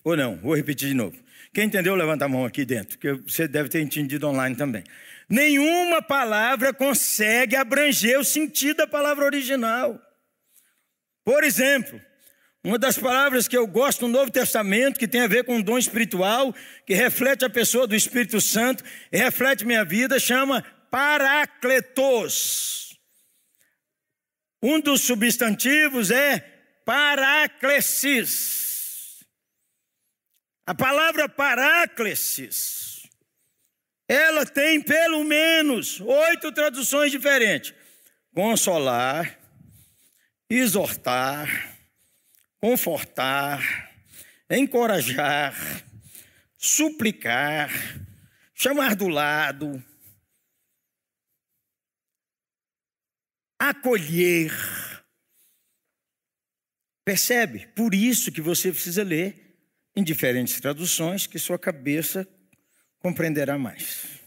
Ou não? Vou repetir de novo. Quem entendeu, levanta a mão aqui dentro, que você deve ter entendido online também. Nenhuma palavra consegue abranger o sentido da palavra original. Por exemplo, uma das palavras que eu gosto no Novo Testamento, que tem a ver com um dom espiritual, que reflete a pessoa do Espírito Santo reflete minha vida, chama Paracletos. Um dos substantivos é Paraclesis. A palavra Paraclesis, ela tem pelo menos oito traduções diferentes: consolar, exortar, confortar, encorajar, suplicar, chamar do lado, acolher. Percebe? Por isso que você precisa ler em diferentes traduções que sua cabeça compreenderá mais.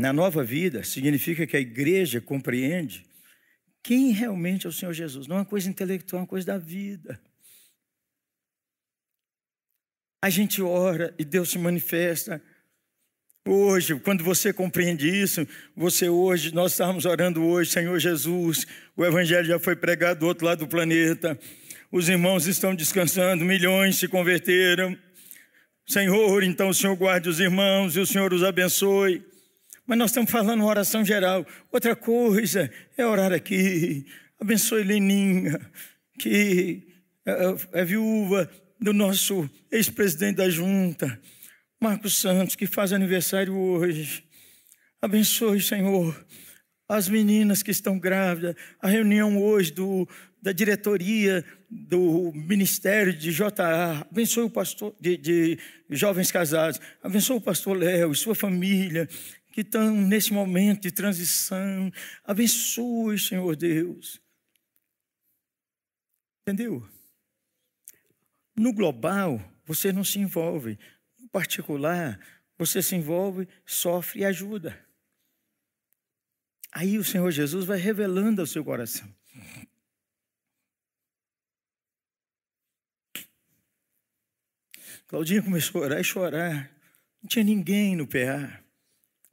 Na nova vida, significa que a igreja compreende quem realmente é o Senhor Jesus. Não é uma coisa intelectual, é uma coisa da vida. A gente ora e Deus se manifesta. Hoje, quando você compreende isso, você hoje, nós estamos orando hoje, Senhor Jesus, o Evangelho já foi pregado do outro lado do planeta, os irmãos estão descansando, milhões se converteram. Senhor, então o Senhor guarde os irmãos e o Senhor os abençoe. Mas nós estamos falando uma oração geral. Outra coisa é orar aqui. Abençoe Leninha, que é, é viúva do nosso ex-presidente da junta, Marcos Santos, que faz aniversário hoje. Abençoe, Senhor, as meninas que estão grávidas. A reunião hoje do, da diretoria do Ministério de JA. Abençoe o pastor de, de jovens casados. Abençoe o pastor Léo e sua família que estão nesse momento de transição. Abençoe, Senhor Deus. Entendeu? No global, você não se envolve. No particular, você se envolve, sofre e ajuda. Aí o Senhor Jesus vai revelando ao seu coração. Claudinha começou a orar e chorar. Não tinha ninguém no PA.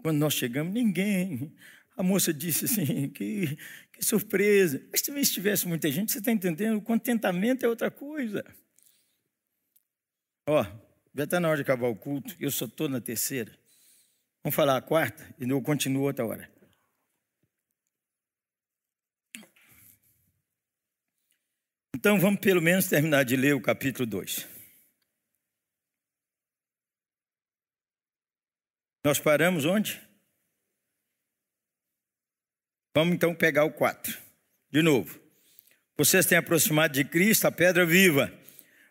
Quando nós chegamos, ninguém. A moça disse assim: que, que surpresa. Mas também se tivesse muita gente, você está entendendo? O contentamento é outra coisa. Ó, já está na hora de acabar o culto, eu só estou na terceira. Vamos falar a quarta e eu continuo outra hora. Então vamos pelo menos terminar de ler o capítulo 2. Nós paramos onde? Vamos então pegar o 4. De novo. Vocês têm aproximado de Cristo, a pedra viva.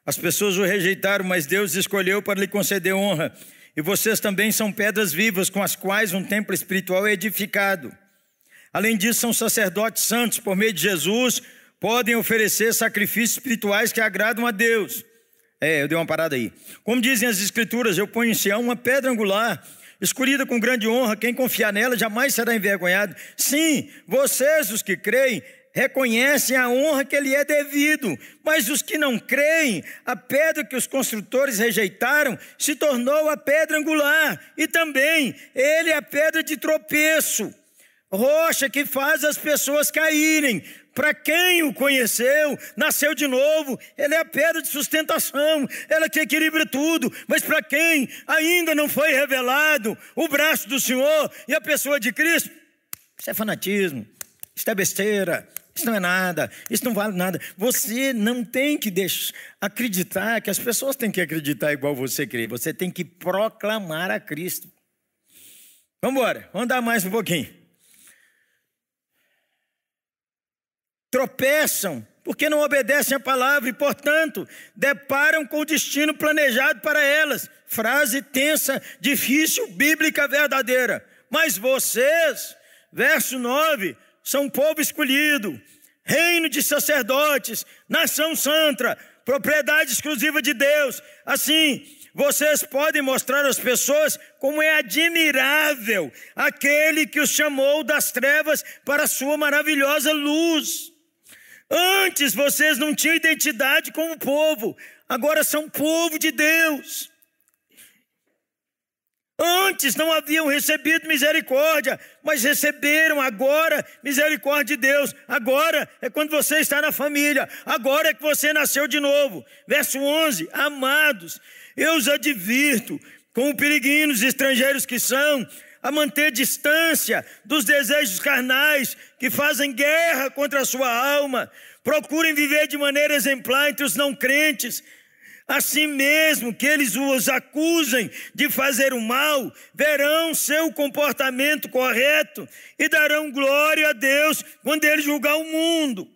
As pessoas o rejeitaram, mas Deus escolheu para lhe conceder honra. E vocês também são pedras vivas com as quais um templo espiritual é edificado. Além disso, são sacerdotes santos, por meio de Jesus, podem oferecer sacrifícios espirituais que agradam a Deus. É, eu dei uma parada aí. Como dizem as Escrituras, eu ponho em Sião uma pedra angular, escolhida com grande honra, quem confiar nela jamais será envergonhado. Sim, vocês, os que creem, reconhecem a honra que lhe é devido, mas os que não creem, a pedra que os construtores rejeitaram se tornou a pedra angular, e também ele é a pedra de tropeço, rocha que faz as pessoas caírem. Para quem o conheceu, nasceu de novo, ele é a pedra de sustentação, ela que equilibra tudo. Mas para quem ainda não foi revelado o braço do Senhor e a pessoa de Cristo, isso é fanatismo, isso é besteira, isso não é nada, isso não vale nada. Você não tem que deixar, acreditar que as pessoas têm que acreditar igual você crê. Você tem que proclamar a Cristo. Vamos embora, vamos dar mais um pouquinho. Tropeçam porque não obedecem a palavra e, portanto, deparam com o destino planejado para elas. Frase tensa, difícil, bíblica verdadeira. Mas vocês, verso 9, são povo escolhido, reino de sacerdotes, nação santa, propriedade exclusiva de Deus. Assim, vocês podem mostrar às pessoas como é admirável aquele que os chamou das trevas para a sua maravilhosa luz. Antes vocês não tinham identidade como povo, agora são povo de Deus. Antes não haviam recebido misericórdia, mas receberam agora misericórdia de Deus. Agora é quando você está na família, agora é que você nasceu de novo. Verso 11: Amados, eu os advirto, como peregrinos estrangeiros que são, a manter distância dos desejos carnais que fazem guerra contra a sua alma. Procurem viver de maneira exemplar entre os não crentes Assim mesmo que eles os acusem de fazer o mal, verão seu comportamento correto e darão glória a Deus quando ele julgar o mundo.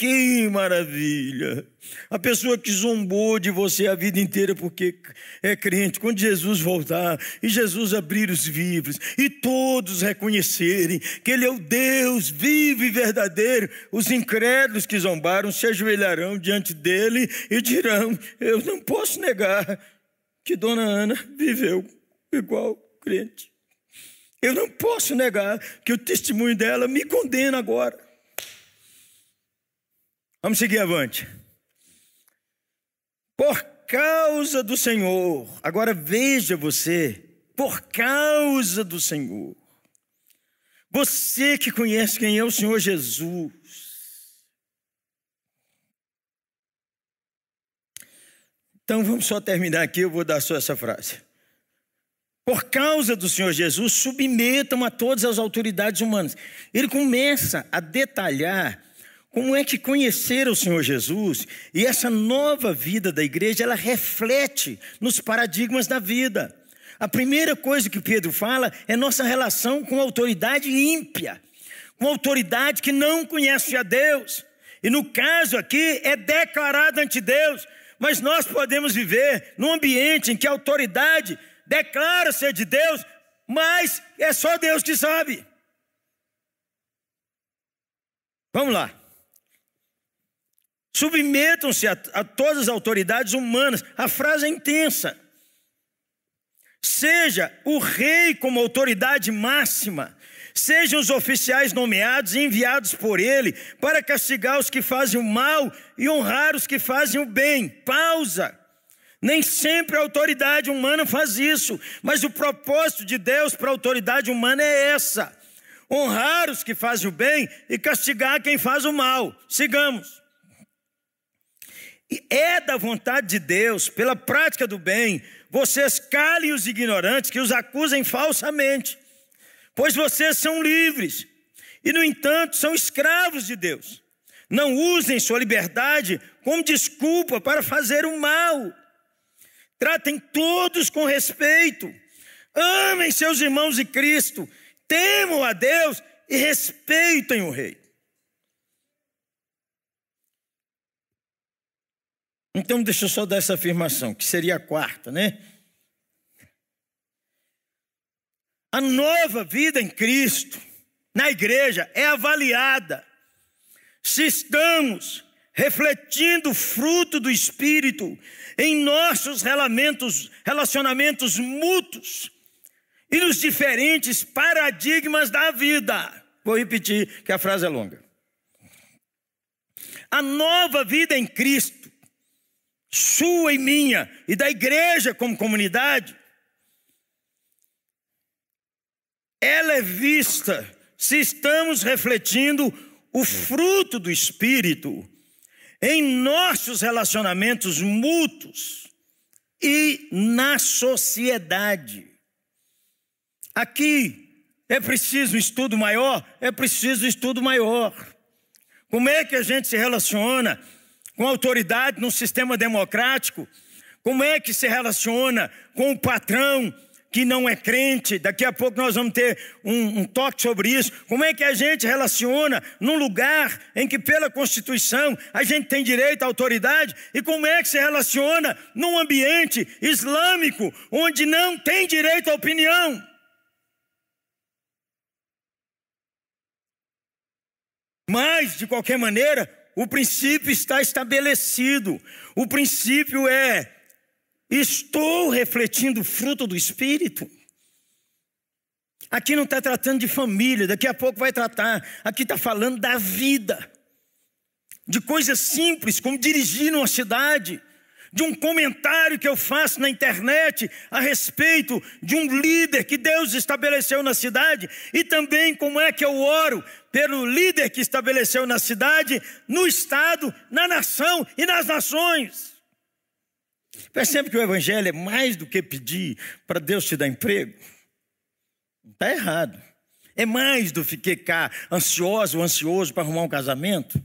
Que maravilha! A pessoa que zombou de você a vida inteira porque é crente, quando Jesus voltar e Jesus abrir os livros e todos reconhecerem que Ele é o Deus vivo e verdadeiro, os incrédulos que zombaram se ajoelharão diante dele e dirão: Eu não posso negar que Dona Ana viveu igual crente. Eu não posso negar que o testemunho dela me condena agora. Vamos seguir avante. Por causa do Senhor, agora veja você, por causa do Senhor, você que conhece quem é o Senhor Jesus, Então vamos só terminar aqui, eu vou dar só essa frase. Por causa do Senhor Jesus, submetam a todas as autoridades humanas. Ele começa a detalhar como é que conhecer o Senhor Jesus e essa nova vida da igreja, ela reflete nos paradigmas da vida. A primeira coisa que Pedro fala é nossa relação com autoridade ímpia, com autoridade que não conhece a Deus. E no caso aqui é declarada ante Deus, mas nós podemos viver num ambiente em que a autoridade declara ser de Deus, mas é só Deus que sabe. Vamos lá. Submetam-se a, a todas as autoridades humanas. A frase é intensa. Seja o rei como autoridade máxima, sejam os oficiais nomeados e enviados por ele para castigar os que fazem o mal e honrar os que fazem o bem. Pausa. Nem sempre a autoridade humana faz isso, mas o propósito de Deus para a autoridade humana é essa: honrar os que fazem o bem e castigar quem faz o mal. Sigamos. E é da vontade de Deus, pela prática do bem, vocês calem os ignorantes que os acusem falsamente, pois vocês são livres e, no entanto, são escravos de Deus. Não usem sua liberdade como desculpa para fazer o mal. Tratem todos com respeito. Amem seus irmãos em Cristo. Temam a Deus e respeitem o Rei. Então, deixa eu só dar essa afirmação, que seria a quarta, né? A nova vida em Cristo, na igreja, é avaliada se estamos refletindo o fruto do Espírito em nossos relacionamentos, mútuos e nos diferentes paradigmas da vida. Vou repetir que a frase é longa. A nova vida em Cristo sua e minha, e da igreja como comunidade, ela é vista se estamos refletindo o fruto do Espírito em nossos relacionamentos mútuos e na sociedade. Aqui é preciso um estudo maior? É preciso um estudo maior. Como é que a gente se relaciona com autoridade num sistema democrático? Como é que se relaciona com o patrão que não é crente? Daqui a pouco nós vamos ter um, um toque sobre isso. Como é que a gente relaciona num lugar em que, pela Constituição, a gente tem direito à autoridade? E como é que se relaciona num ambiente islâmico onde não tem direito à opinião? Mas, de qualquer maneira, o princípio está estabelecido. O princípio é: estou refletindo o fruto do Espírito. Aqui não está tratando de família, daqui a pouco vai tratar. Aqui está falando da vida, de coisas simples, como dirigir numa cidade, de um comentário que eu faço na internet a respeito de um líder que Deus estabeleceu na cidade e também como é que eu oro pelo líder que estabeleceu na cidade, no estado, na nação e nas nações. Percebe que o evangelho é mais do que pedir para Deus te dar emprego? Está errado. É mais do que ficar ansioso ou ansioso para arrumar um casamento.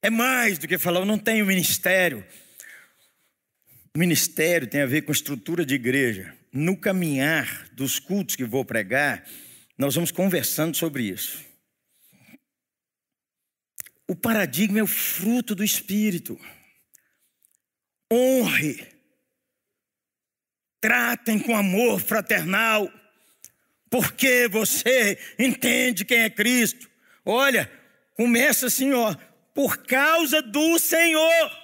É mais do que falar, eu não tenho ministério. Ministério tem a ver com estrutura de igreja. No caminhar dos cultos que vou pregar, nós vamos conversando sobre isso. O paradigma é o fruto do Espírito. Honre, tratem com amor fraternal, porque você entende quem é Cristo. Olha, começa assim, ó, por causa do Senhor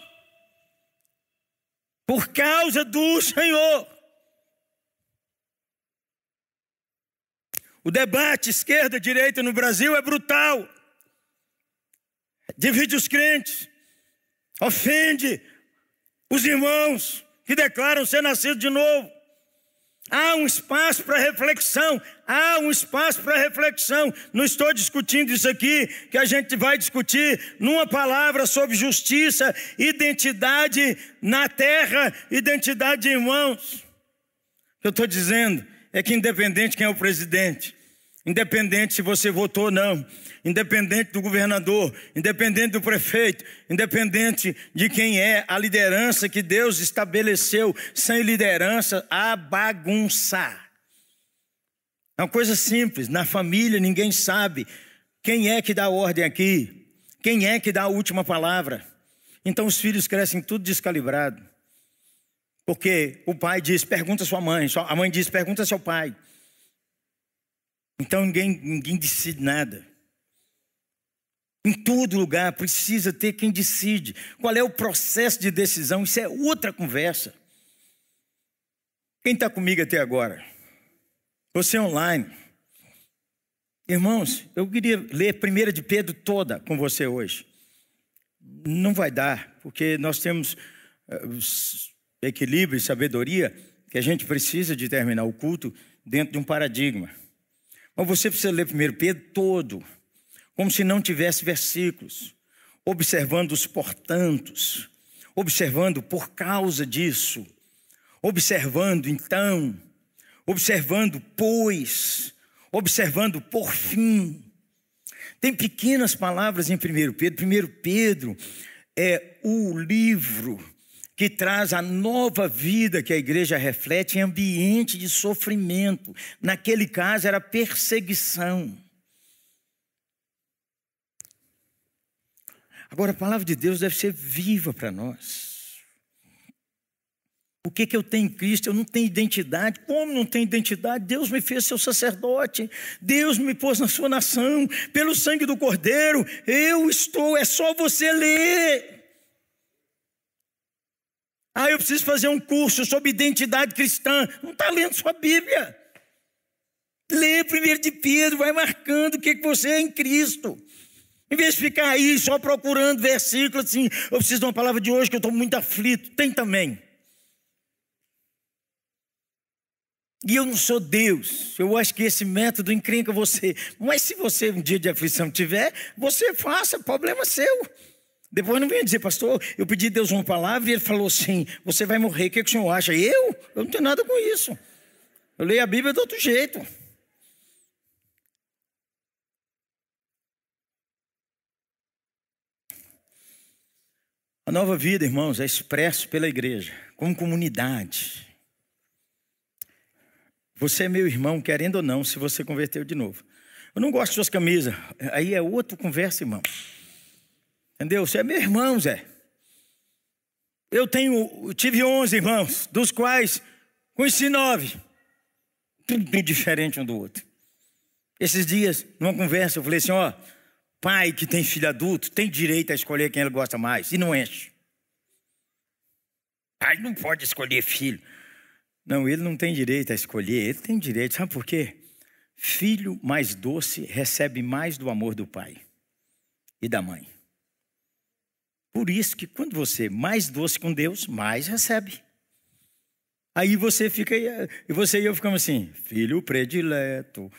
por causa do Senhor. O debate esquerda-direita no Brasil é brutal. Divide os crentes, ofende os irmãos que declaram ser nascidos de novo. Há um espaço para reflexão, há um espaço para reflexão. Não estou discutindo isso aqui, que a gente vai discutir numa palavra sobre justiça, identidade na terra, identidade de irmãos. O que eu estou dizendo é que, independente quem é o presidente, independente se você votou ou não, independente do governador, independente do prefeito, independente de quem é a liderança que Deus estabeleceu, sem liderança, a bagunçar. É uma coisa simples, na família ninguém sabe quem é que dá ordem aqui, quem é que dá a última palavra. Então os filhos crescem tudo descalibrado. Porque o pai diz, pergunta sua mãe, a mãe diz, pergunta seu pai. Então ninguém, ninguém decide nada. Em todo lugar precisa ter quem decide. Qual é o processo de decisão? Isso é outra conversa. Quem está comigo até agora? Você online. Irmãos, eu queria ler 1 de Pedro toda com você hoje. Não vai dar, porque nós temos uh, equilíbrio e sabedoria que a gente precisa de terminar o culto dentro de um paradigma. Mas você precisa ler 1 Pedro todo, como se não tivesse versículos, observando os portantos, observando por causa disso, observando então, observando pois, observando por fim. Tem pequenas palavras em 1 Pedro. 1 Pedro é o livro que traz a nova vida que a igreja reflete em ambiente de sofrimento. Naquele caso, era perseguição. Agora, a palavra de Deus deve ser viva para nós. O que, que eu tenho em Cristo? Eu não tenho identidade. Como não tenho identidade? Deus me fez seu sacerdote. Deus me pôs na sua nação. Pelo sangue do Cordeiro, eu estou. É só você ler. Ah, eu preciso fazer um curso sobre identidade cristã. Não está lendo sua Bíblia. Lê primeiro de Pedro, vai marcando o que, você é em Cristo. Em vez de ficar aí só procurando versículos assim, eu preciso de uma palavra de hoje que eu estou muito aflito. Tem também. E eu não sou Deus. Eu acho que esse método encrenca você. Mas se você um dia de aflição tiver, você faça, problema seu. Depois não venha dizer, pastor, eu pedi a Deus uma palavra e ele falou assim: você vai morrer, o que, é que o senhor acha? Eu? Eu não tenho nada com isso. Eu leio a Bíblia de outro jeito. A nova vida, irmãos, é expresso pela igreja, como comunidade. Você é meu irmão, querendo ou não, se você converteu de novo. Eu não gosto de suas camisas. Aí é outra conversa, irmão. Entendeu? Você é meu irmão, Zé. Eu tenho, eu tive 11 irmãos, dos quais conheci nove. Tudo diferente um do outro. Esses dias, numa conversa, eu falei assim: ó, pai que tem filho adulto tem direito a escolher quem ele gosta mais e não enche. Pai não pode escolher filho. Não, ele não tem direito a escolher, ele tem direito, sabe por quê? Filho mais doce recebe mais do amor do pai e da mãe. Por isso que quando você é mais doce com Deus, mais recebe. Aí você fica, e você e eu ficamos assim, filho predileto.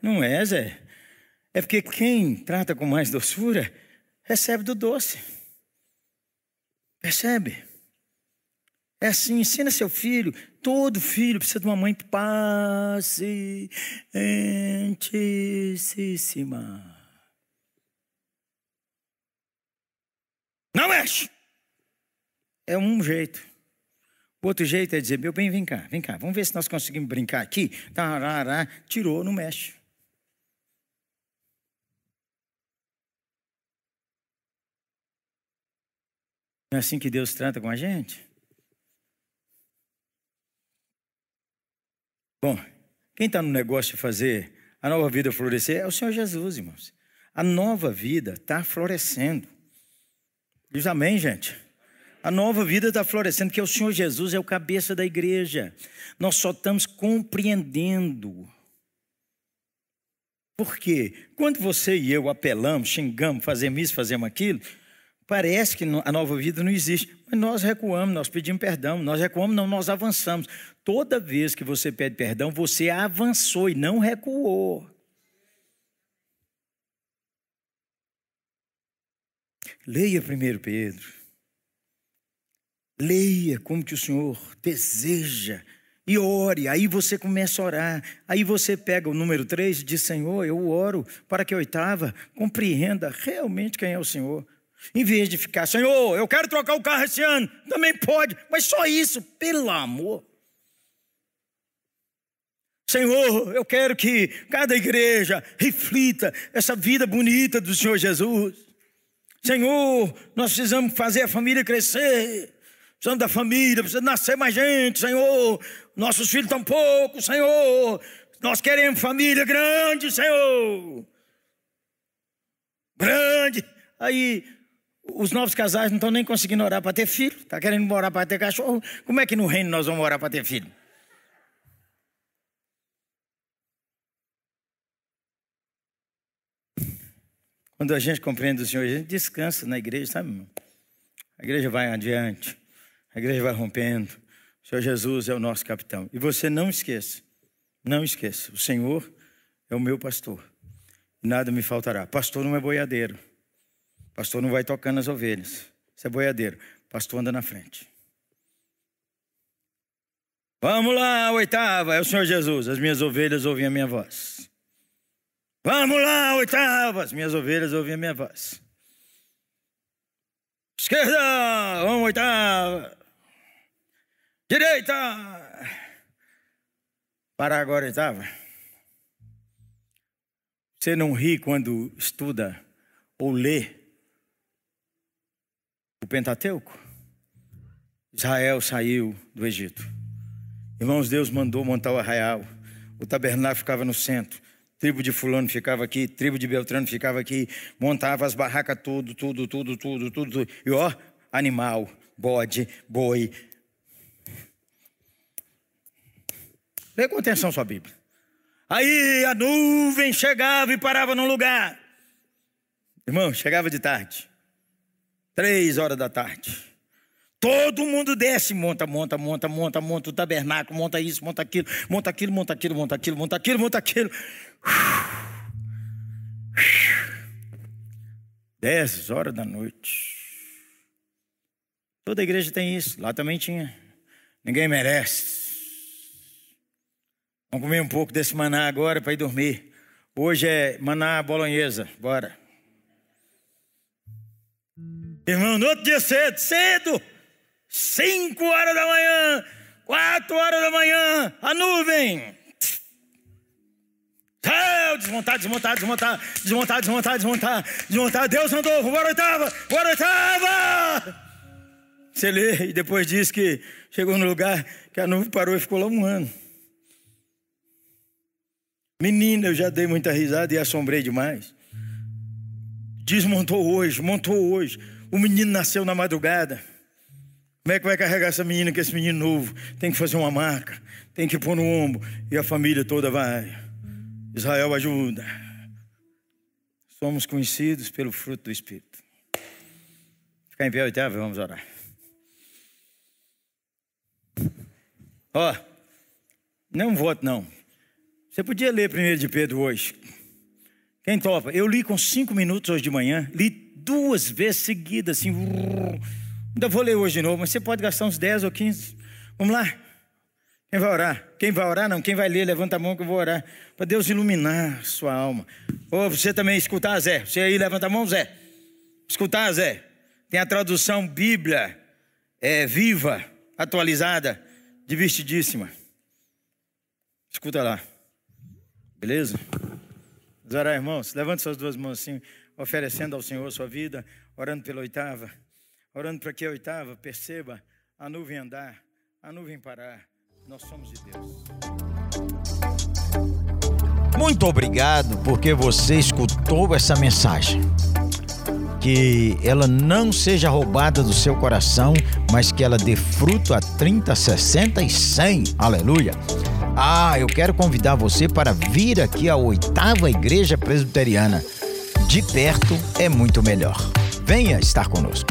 Não é, Zé? É porque quem trata com mais doçura, recebe do doce. Percebe? É assim, ensina seu filho. Todo filho precisa de uma mãe pacientíssima. Não mexe. É um jeito. O outro jeito é dizer, meu bem, vem cá, vem cá, vamos ver se nós conseguimos brincar aqui. Tarará, tirou, não mexe. Não é assim que Deus trata com a gente? Bom, quem está no negócio de fazer a nova vida florescer é o Senhor Jesus, irmãos. A nova vida está florescendo. Diz amém, gente. A nova vida está florescendo, porque o Senhor Jesus é o cabeça da igreja. Nós só estamos compreendendo. Por quê? Quando você e eu apelamos, xingamos, fazemos isso, fazemos aquilo, parece que a nova vida não existe. Mas nós recuamos, nós pedimos perdão. Nós recuamos, não, nós avançamos. Toda vez que você pede perdão, você avançou e não recuou. Leia 1 Pedro. Leia como que o Senhor deseja e ore. Aí você começa a orar. Aí você pega o número 3 e diz: Senhor, eu oro para que a oitava compreenda realmente quem é o Senhor. Em vez de ficar, Senhor, eu quero trocar o carro esse ano. Também pode, mas só isso, pelo amor. Senhor, eu quero que cada igreja reflita essa vida bonita do Senhor Jesus. Senhor, nós precisamos fazer a família crescer. Precisamos da família, precisa nascer mais gente, Senhor. Nossos filhos estão poucos, Senhor. Nós queremos família grande, Senhor. Grande. Aí, os novos casais não estão nem conseguindo orar para ter filho. Está querendo morar para ter cachorro. Como é que no reino nós vamos orar para ter filho? Quando a gente compreende o Senhor, a gente descansa na igreja, sabe? A igreja vai adiante. A igreja vai rompendo. O Senhor Jesus é o nosso capitão. E você não esqueça, não esqueça, o Senhor é o meu pastor. Nada me faltará. Pastor não é boiadeiro. Pastor não vai tocando as ovelhas. Isso é boiadeiro. Pastor anda na frente. Vamos lá, oitava, é o Senhor Jesus. As minhas ovelhas ouvem a minha voz. Vamos lá, oitava, as minhas ovelhas ouvem a minha voz. Esquerda, vamos, oitava. Direita. Parar agora, oitava. Você não ri quando estuda ou lê o Pentateuco? Israel saiu do Egito. Irmãos, Deus mandou montar o arraial. O tabernáculo ficava no centro. Tribo de fulano ficava aqui, tribo de Beltrano ficava aqui, montava as barracas tudo, tudo, tudo, tudo, tudo, tudo. E ó, animal, bode, boi. Lê com atenção sua Bíblia. Aí a nuvem chegava e parava num lugar. Irmão, chegava de tarde. Três horas da tarde. Todo mundo desce, monta, monta, monta, monta, monta o tabernáculo, monta isso, monta aquilo, monta aquilo, monta aquilo, monta aquilo, monta aquilo, monta aquilo. Dez horas da noite. Toda igreja tem isso, lá também tinha. Ninguém merece. Vamos comer um pouco desse maná agora para ir dormir. Hoje é maná bolonhesa, bora. Irmão, no outro dia cedo, cedo. 5 horas da manhã, 4 horas da manhã, a nuvem. Desmontar, desmontar, desmontar, desmontar, desmontar, desmontar, desmontar. Deus andou, bora oitava, bora oitava. Você lê e depois diz que chegou no lugar que a nuvem parou e ficou lá um ano. Menina, eu já dei muita risada e assombrei demais. Desmontou hoje, montou hoje. O menino nasceu na madrugada. Como é que vai carregar essa menina com esse menino novo? Tem que fazer uma marca, tem que pôr no ombro e a família toda vai. Israel ajuda. Somos conhecidos pelo fruto do Espírito. Ficar em pé, oitava, vamos orar. Ó, oh, não voto não. Você podia ler primeiro de Pedro hoje. Quem topa? Eu li com cinco minutos hoje de manhã, li duas vezes seguidas, assim. Ainda vou ler hoje de novo, mas você pode gastar uns 10 ou 15. Vamos lá. Quem vai orar? Quem vai orar? Não, quem vai ler, levanta a mão que eu vou orar. Para Deus iluminar sua alma. Ou você também escutar, Zé. Você aí levanta a mão, Zé. Escutar, Zé. Tem a tradução Bíblia é, viva, atualizada, divertidíssima. Escuta lá. Beleza? Vamos orar, irmãos. Levante suas duas mãos assim, oferecendo ao Senhor sua vida, orando pela oitava orando para que a oitava perceba a nuvem andar, a nuvem parar. Nós somos de Deus. Muito obrigado porque você escutou essa mensagem. Que ela não seja roubada do seu coração, mas que ela dê fruto a 30, 60 e 100. Aleluia. Ah, eu quero convidar você para vir aqui à oitava igreja presbiteriana. De perto é muito melhor. Venha estar conosco.